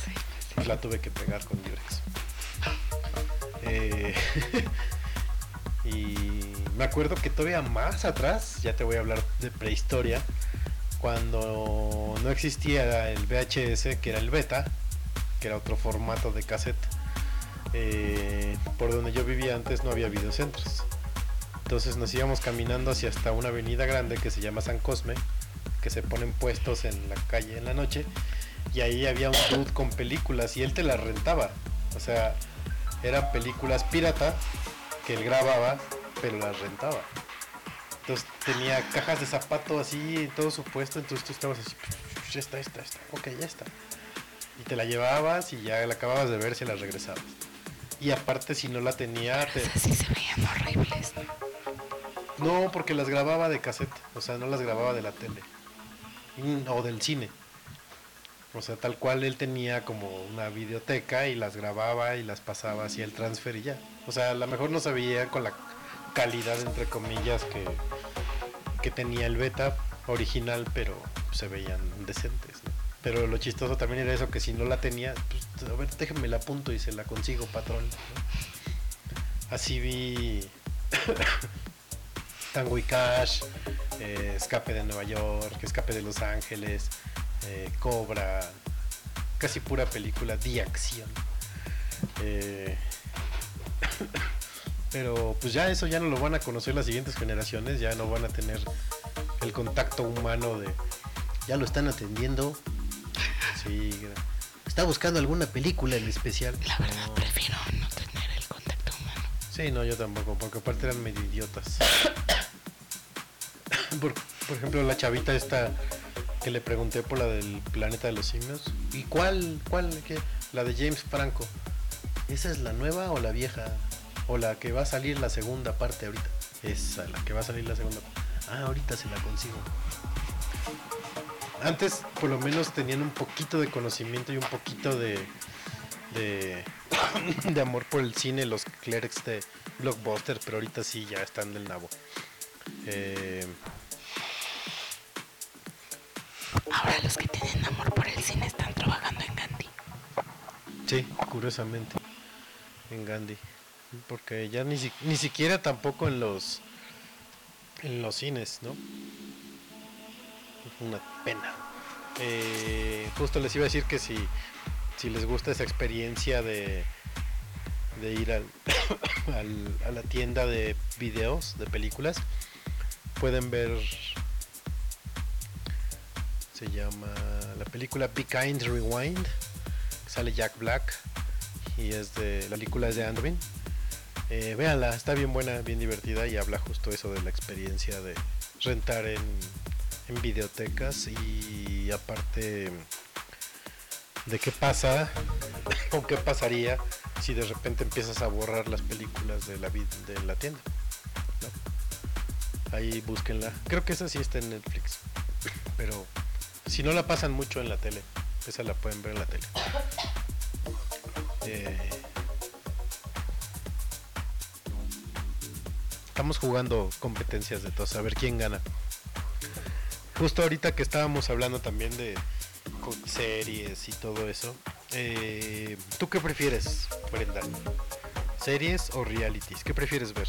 Sí. Pues la tuve que pegar con Durex. Eh, [laughs] y me acuerdo que todavía más atrás, ya te voy a hablar de prehistoria, cuando no existía el VHS, que era el beta, que era otro formato de cassette, eh, por donde yo vivía antes no había videocentros. Entonces nos íbamos caminando hacia hasta una avenida grande que se llama San Cosme, que se ponen puestos en la calle en la noche, y ahí había un dude con películas y él te las rentaba. O sea, eran películas pirata que él grababa, pero las rentaba. Entonces tenía cajas de zapato así, todo su puesto, entonces tú estabas así, ya está, esta, esta, ok, ya está. Y te la llevabas y ya la acababas de ver si la regresabas. Y aparte si no la tenía, te- [laughs] sí se veían horribles. no, porque las grababa de cassette, o sea, no las grababa de la tele Mm, o del cine. O sea, tal cual él tenía como una videoteca y las grababa y las pasaba hacia el transfer y ya. O sea, a lo mejor no se veía con la calidad, entre comillas, que, que tenía el beta original, pero se veían decentes. Pero lo chistoso también era eso, que si no la tenía, pues, a ver, déjame la apunto y se la consigo, patrón. Así vi [coughs] Tango y Cash, eh, Escape de Nueva York, Escape de Los Ángeles, eh, Cobra, casi pura película de acción. Eh, [coughs] pero pues ya eso ya no lo van a conocer las siguientes generaciones, ya no van a tener el contacto humano de ya lo están atendiendo. Sí, está buscando alguna película en especial. La verdad, No. prefiero no tener el contacto humano. Sí, no, yo tampoco, porque aparte eran medio idiotas. [coughs] Por, por ejemplo, la chavita esta que le pregunté por la del planeta de los simios. ¿Y cuál? ¿Cuál? ¿Qué? La de James Franco. ¿Esa es la nueva o la vieja? O la que va a salir la segunda parte ahorita. Esa, la que va a salir la segunda parte. Ah, ahorita se la consigo. Antes, por lo menos, tenían un poquito de conocimiento y un poquito de, de, [coughs] de amor por el cine, los clerics de Blockbuster, pero ahorita sí ya están del nabo. Eh, Ahora los que tienen amor por el cine están trabajando en Gandhi. sí, curiosamente, en Gandhi. Porque ya ni, ni siquiera tampoco en los en los cines, ¿no? Una pena. Eh, justo les iba a decir que si, si les gusta esa experiencia de, de ir al, [coughs] a la tienda de videos, de películas, pueden ver, se llama la película Be Kind Rewind, sale Jack Black y es de, la película es de Andwin. Eh, véanla, está bien buena, bien divertida y habla justo eso de la experiencia de rentar en, en videotecas y aparte de qué pasa [laughs] o qué pasaría si de repente empiezas a borrar las películas de la, de la tienda. Ahí búsquenla. Creo que esa sí está en Netflix. Pero si no la pasan mucho en la tele. Esa la pueden ver en la tele. Eh, estamos jugando competencias de todos, a ver quién gana. Justo ahorita que estábamos hablando también de series y todo eso. eh, ¿Tú qué prefieres, Brenda? ¿Series o realities? ¿Qué prefieres ver?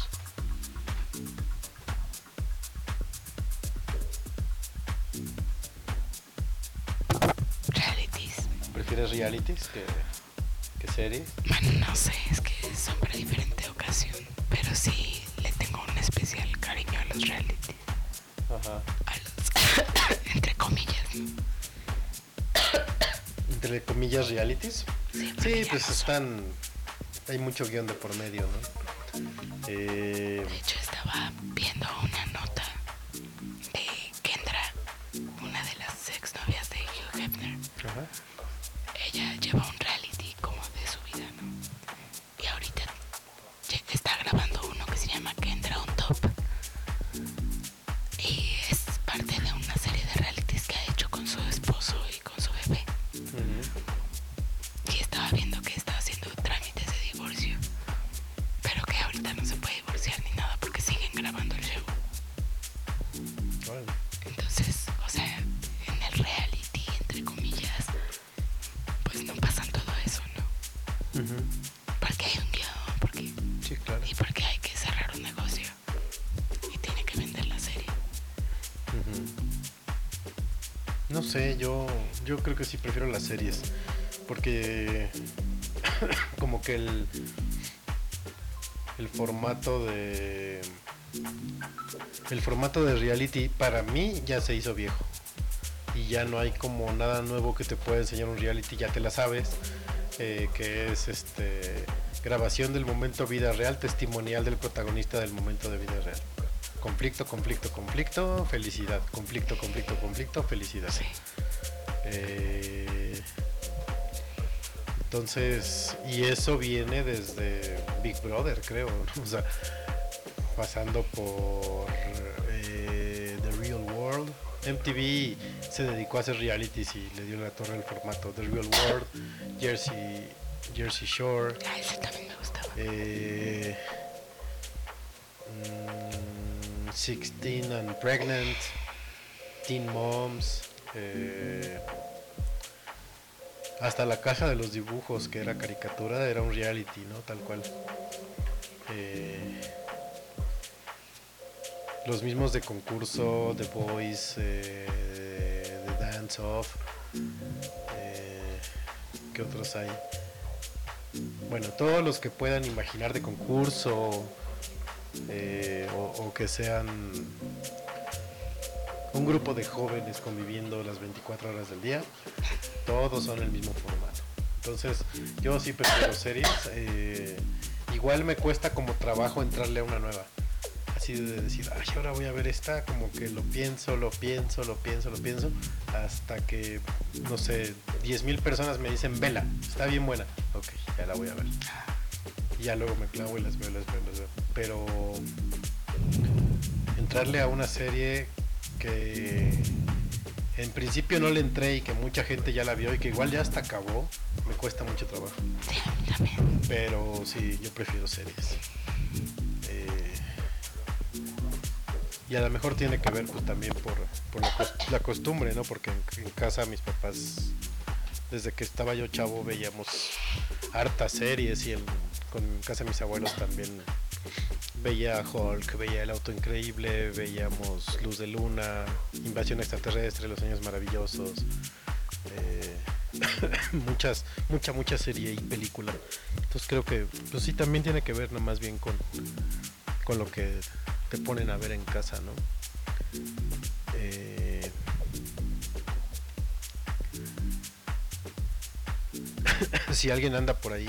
Realities. ¿Prefieres realities que, que series? Bueno, no sé, es que son para Entre comillas, realities. Sí, Sí, pues están. Hay mucho guion de por medio, ¿no? Eh, De hecho, estaba viendo una prefiero las series. Porque [coughs] como que el, el formato de el formato de reality para mí ya se hizo viejo. Y ya no hay como nada nuevo que te pueda enseñar un reality, ya te la sabes. eh, que es este grabación del momento vida real, testimonial del protagonista del momento de vida real. Conflicto, conflicto, conflicto, felicidad. Conflicto, conflicto, conflicto, felicidad. Eh, entonces, y eso viene desde Big Brother, creo. ¿no? [laughs] O sea, pasando por eh, The Real World. MTV se dedicó a hacer realities y le dio la torre al formato. The Real World, Jersey, Jersey Shore. Ah, ese también me gustaba. Eh, mm, 16 and Pregnant, Teen Moms, eh, hasta la caja de los dibujos, que era caricatura, era un reality, ¿no? Tal cual. Eh, los mismos de concurso, The Boys, eh, The Dance Off, eh, ¿qué otros hay? Bueno, todos los que puedan imaginar de concurso eh, o, o que sean un grupo de jóvenes conviviendo las 24 horas del día, todos son el mismo formato. Entonces, yo sí prefiero series. eh, igual me cuesta como trabajo entrarle a una nueva. Así de decir, ay, ahora voy a ver esta, como que lo pienso, lo pienso, lo pienso, lo pienso, hasta que, no sé, 10.000 personas me dicen, vela, está bien buena. Ok, ya la voy a ver. Y ya luego me clavo y las veo, las veo, las veo. Pero entrarle a una serie que en principio no le entré y que mucha gente ya la vio y que igual ya hasta acabó, me cuesta mucho trabajo. Pero sí, yo prefiero series. Eh, y a lo mejor tiene que ver pues también por, por la, cos- la costumbre, ¿no? Porque en, casa mis papás, desde que estaba yo chavo, veíamos hartas series y con en casa de mis abuelos también veía Hulk, veía El Auto Increíble, veíamos Luz de Luna, Invasión Extraterrestre, Los Años Maravillosos. eh, [laughs] muchas, mucha, mucha serie y película. Entonces creo que, pues sí, también tiene que ver, no más bien con, con lo que te ponen a ver en casa, ¿no? Eh, [laughs] si alguien anda por ahí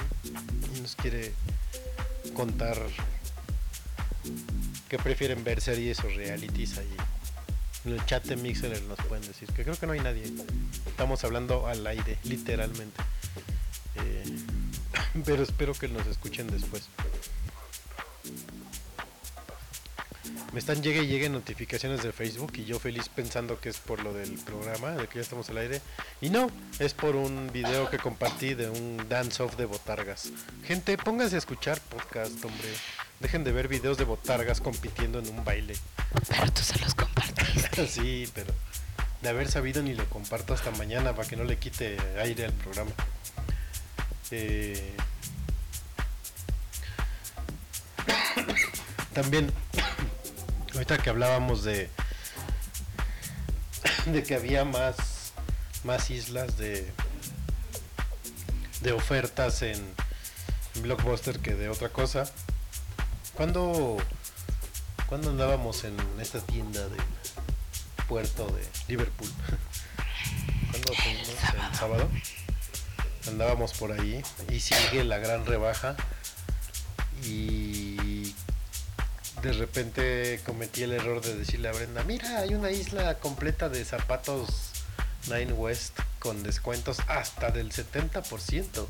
y nos quiere contar prefieren ver series o realities ahí en el chat de Mixer nos pueden decir que creo que no hay nadie estamos hablando al aire literalmente Eh, [laughs] pero espero que nos escuchen después me están llegue y llegue notificaciones de Facebook y yo feliz pensando que es por lo del programa, de que ya estamos al aire. Y no, es por un video que compartí de un dance-off de botargas. Gente, pónganse a escuchar podcast, hombre. Dejen de ver videos de botargas compitiendo en un baile. Pero tú se los compartiste. [laughs] sí, pero de haber sabido ni lo comparto hasta mañana para que no le quite aire al programa. Eh, [coughs] También, [coughs] ahorita que hablábamos de, [coughs] de que había más, más islas de, de ofertas en Blockbuster que de otra cosa. ¿Cuándo, cuando andábamos en esta tienda de puerto de Liverpool? [laughs] ¿Cuándo fuimos? ¿El sábado? Andábamos por ahí y sigue la gran rebaja y de repente cometí el error de decirle a Brenda, mira, hay una isla completa de zapatos Nine West con descuentos hasta del 70%.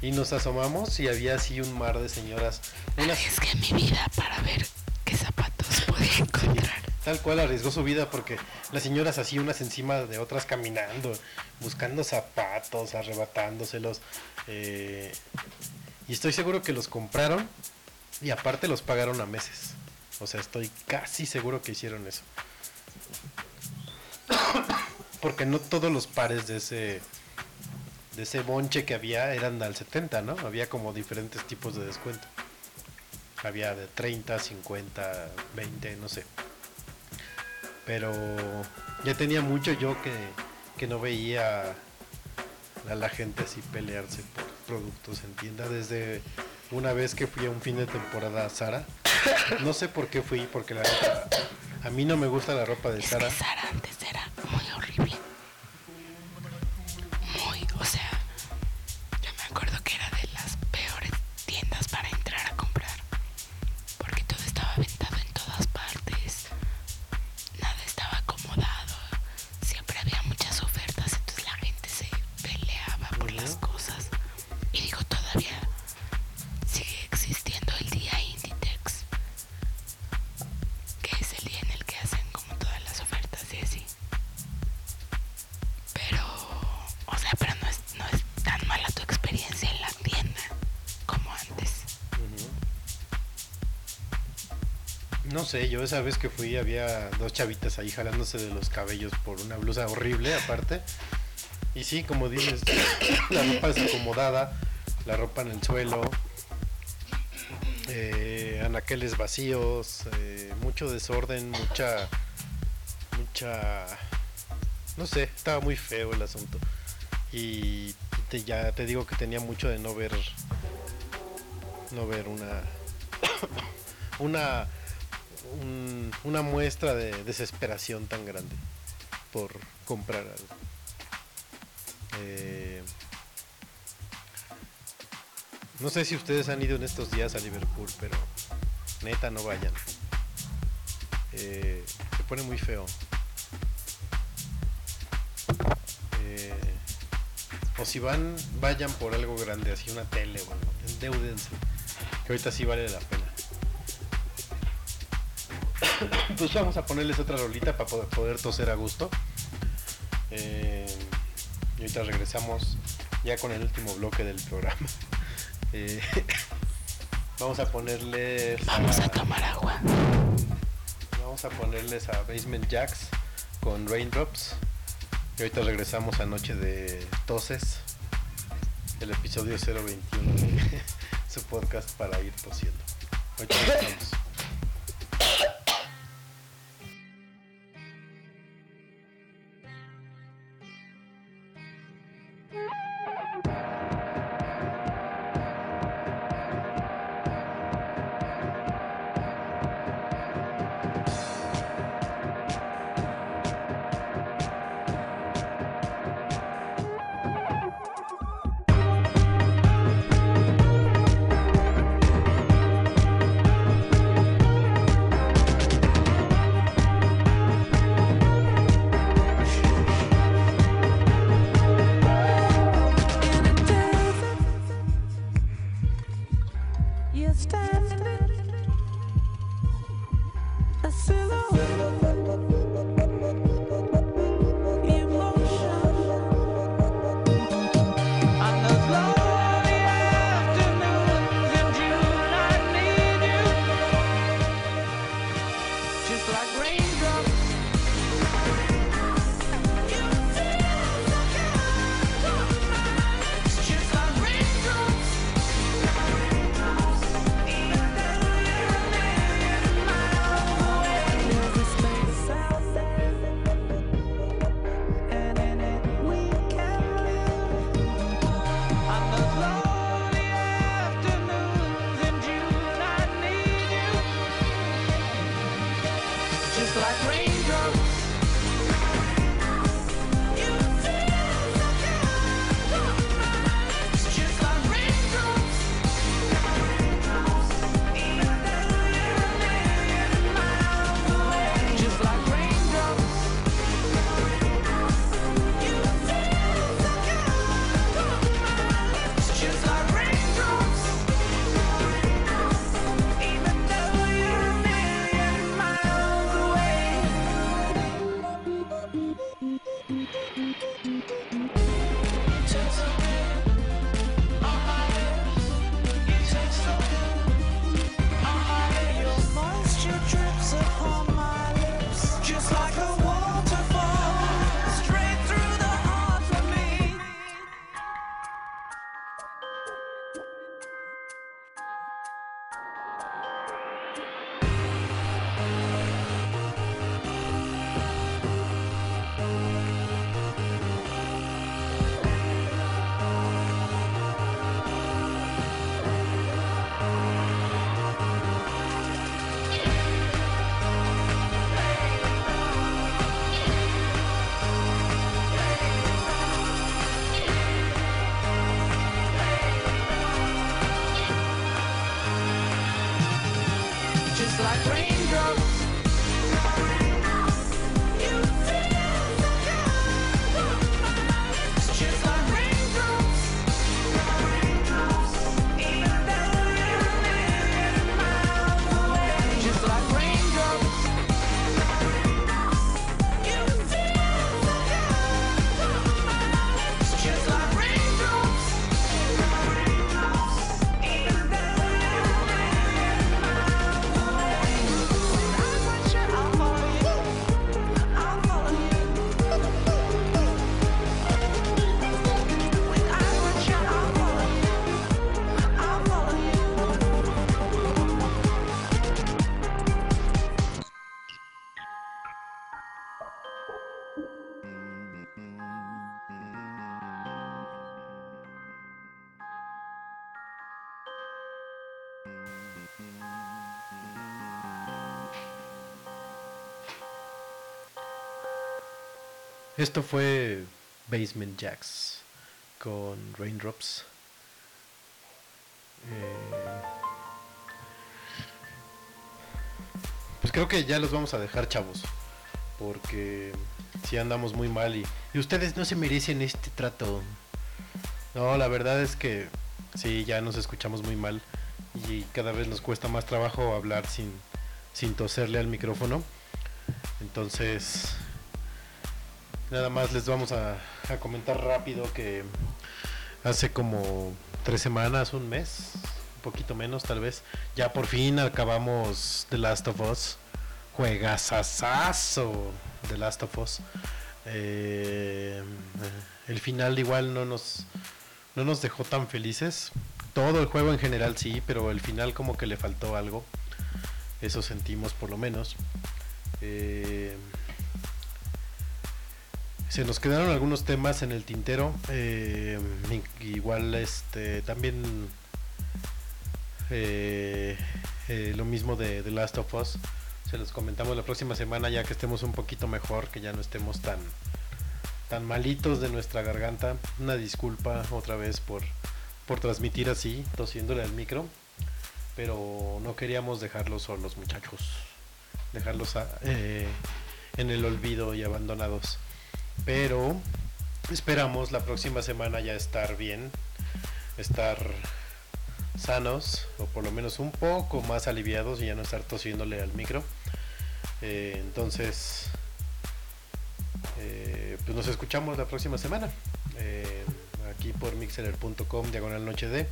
Y nos asomamos y había así un mar de señoras. Unas, Arriesgué mi vida para ver qué zapatos podía encontrar. tal cual arriesgó su vida porque las señoras así unas encima de otras caminando, buscando zapatos, arrebatándoselos. eh, y estoy seguro que los compraron y aparte los pagaron a meses. O sea, estoy casi seguro que hicieron eso. [coughs] Porque no todos los pares de ese de ese bonche que había eran al 70, ¿no? Había como diferentes tipos de descuento. Había de 30, 50, 20, no sé. Pero ya tenía mucho yo que, que no veía a la gente así pelearse por productos en tienda. Desde una vez que fui a un fin de temporada a Sara. [coughs] No sé por qué fui, porque la neta, a mí no me gusta la ropa de Es Sara. que Sara antes era sé, yo esa vez que fui había dos chavitas ahí jalándose de los cabellos por una blusa horrible aparte. Y sí, como dices, la ropa desacomodada, la ropa en el suelo, eh, anaqueles vacíos, eh, mucho desorden, mucha, mucha, no sé, estaba muy feo el asunto. Y ya te digo que tenía mucho de no ver, no ver una, [coughs] una, un- una muestra de desesperación tan grande por comprar algo. Eh, no sé si ustedes han ido en estos días a Liverpool, pero neta no vayan. Eh, se pone muy feo. Eh, o si van, vayan por algo grande, así una tele, bueno, endeúdense. Que ahorita sí vale la pena. [coughs] Pues vamos a ponerles otra rolita para poder, poder toser a gusto. Eh, y ahorita regresamos ya con el último bloque del programa. [laughs] Eh, [coughs] vamos a ponerles Vamos a tomar agua. vamos a ponerles a Basement Jacks con Raindrops. Y ahorita regresamos a Noche de Toses, el episodio 021 de [laughs] su podcast para ir tosiendo. Ahorita regresamos. Esto fue Basement Jacks con Raindrops. Eh, pues creo que ya los vamos a dejar, chavos. Porque si andamos muy mal y, y ustedes no se merecen este trato. No, la verdad es que sí, ya nos escuchamos muy mal y cada vez nos cuesta más trabajo hablar sin, sin toserle al micrófono. Entonces, nada más les vamos a, comentar rápido que hace como tres semanas, un mes, un poquito menos tal vez, ya por fin acabamos The Last of Us. Juegazazazo The Last of Us. Eh, el final igual no nos, no nos dejó tan felices. Todo el juego en general sí, pero el final como que le faltó algo. Eso sentimos por lo menos. Eh, se nos quedaron algunos temas en el tintero. eh, igual este también eh, eh, lo mismo de The Last of Us. Se los comentamos la próxima semana ya que estemos un poquito mejor, que ya no estemos tan tan malitos de nuestra garganta. Una disculpa otra vez por, por transmitir así, tosiéndole al micro. Pero no queríamos dejarlos solos, muchachos. Dejarlos en el olvido y abandonados. Pero esperamos la próxima semana ya estar bien, estar sanos o por lo menos un poco más aliviados y ya no estar tosiéndole al micro. Eh, entonces, eh, pues nos escuchamos la próxima semana. eh, aquí por mixeler.com, diagonal noche de.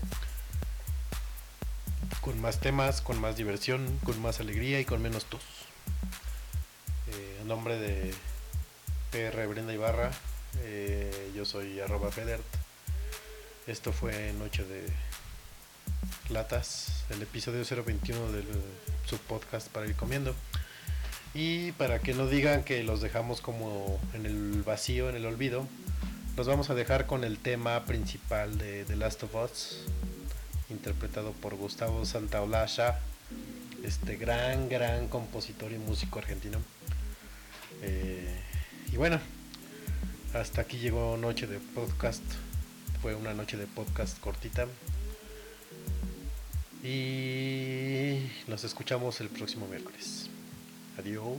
Con más temas, con más diversión, con más alegría y con menos tos. A nombre de PR Brenda Ibarra, eh, yo soy arroba Federt. Esto fue Noche de Latas, el episodio 021 del subpodcast para ir comiendo. Y para que no digan que los dejamos como en el vacío, en el olvido, los vamos a dejar con el tema principal de The Last of Us, interpretado por Gustavo Santaolalla, este gran, gran compositor y músico argentino. Eh, y bueno, hasta aquí llegó Noche de Podcast. Fue una noche de podcast cortita. Y nos escuchamos el próximo miércoles. Adiós.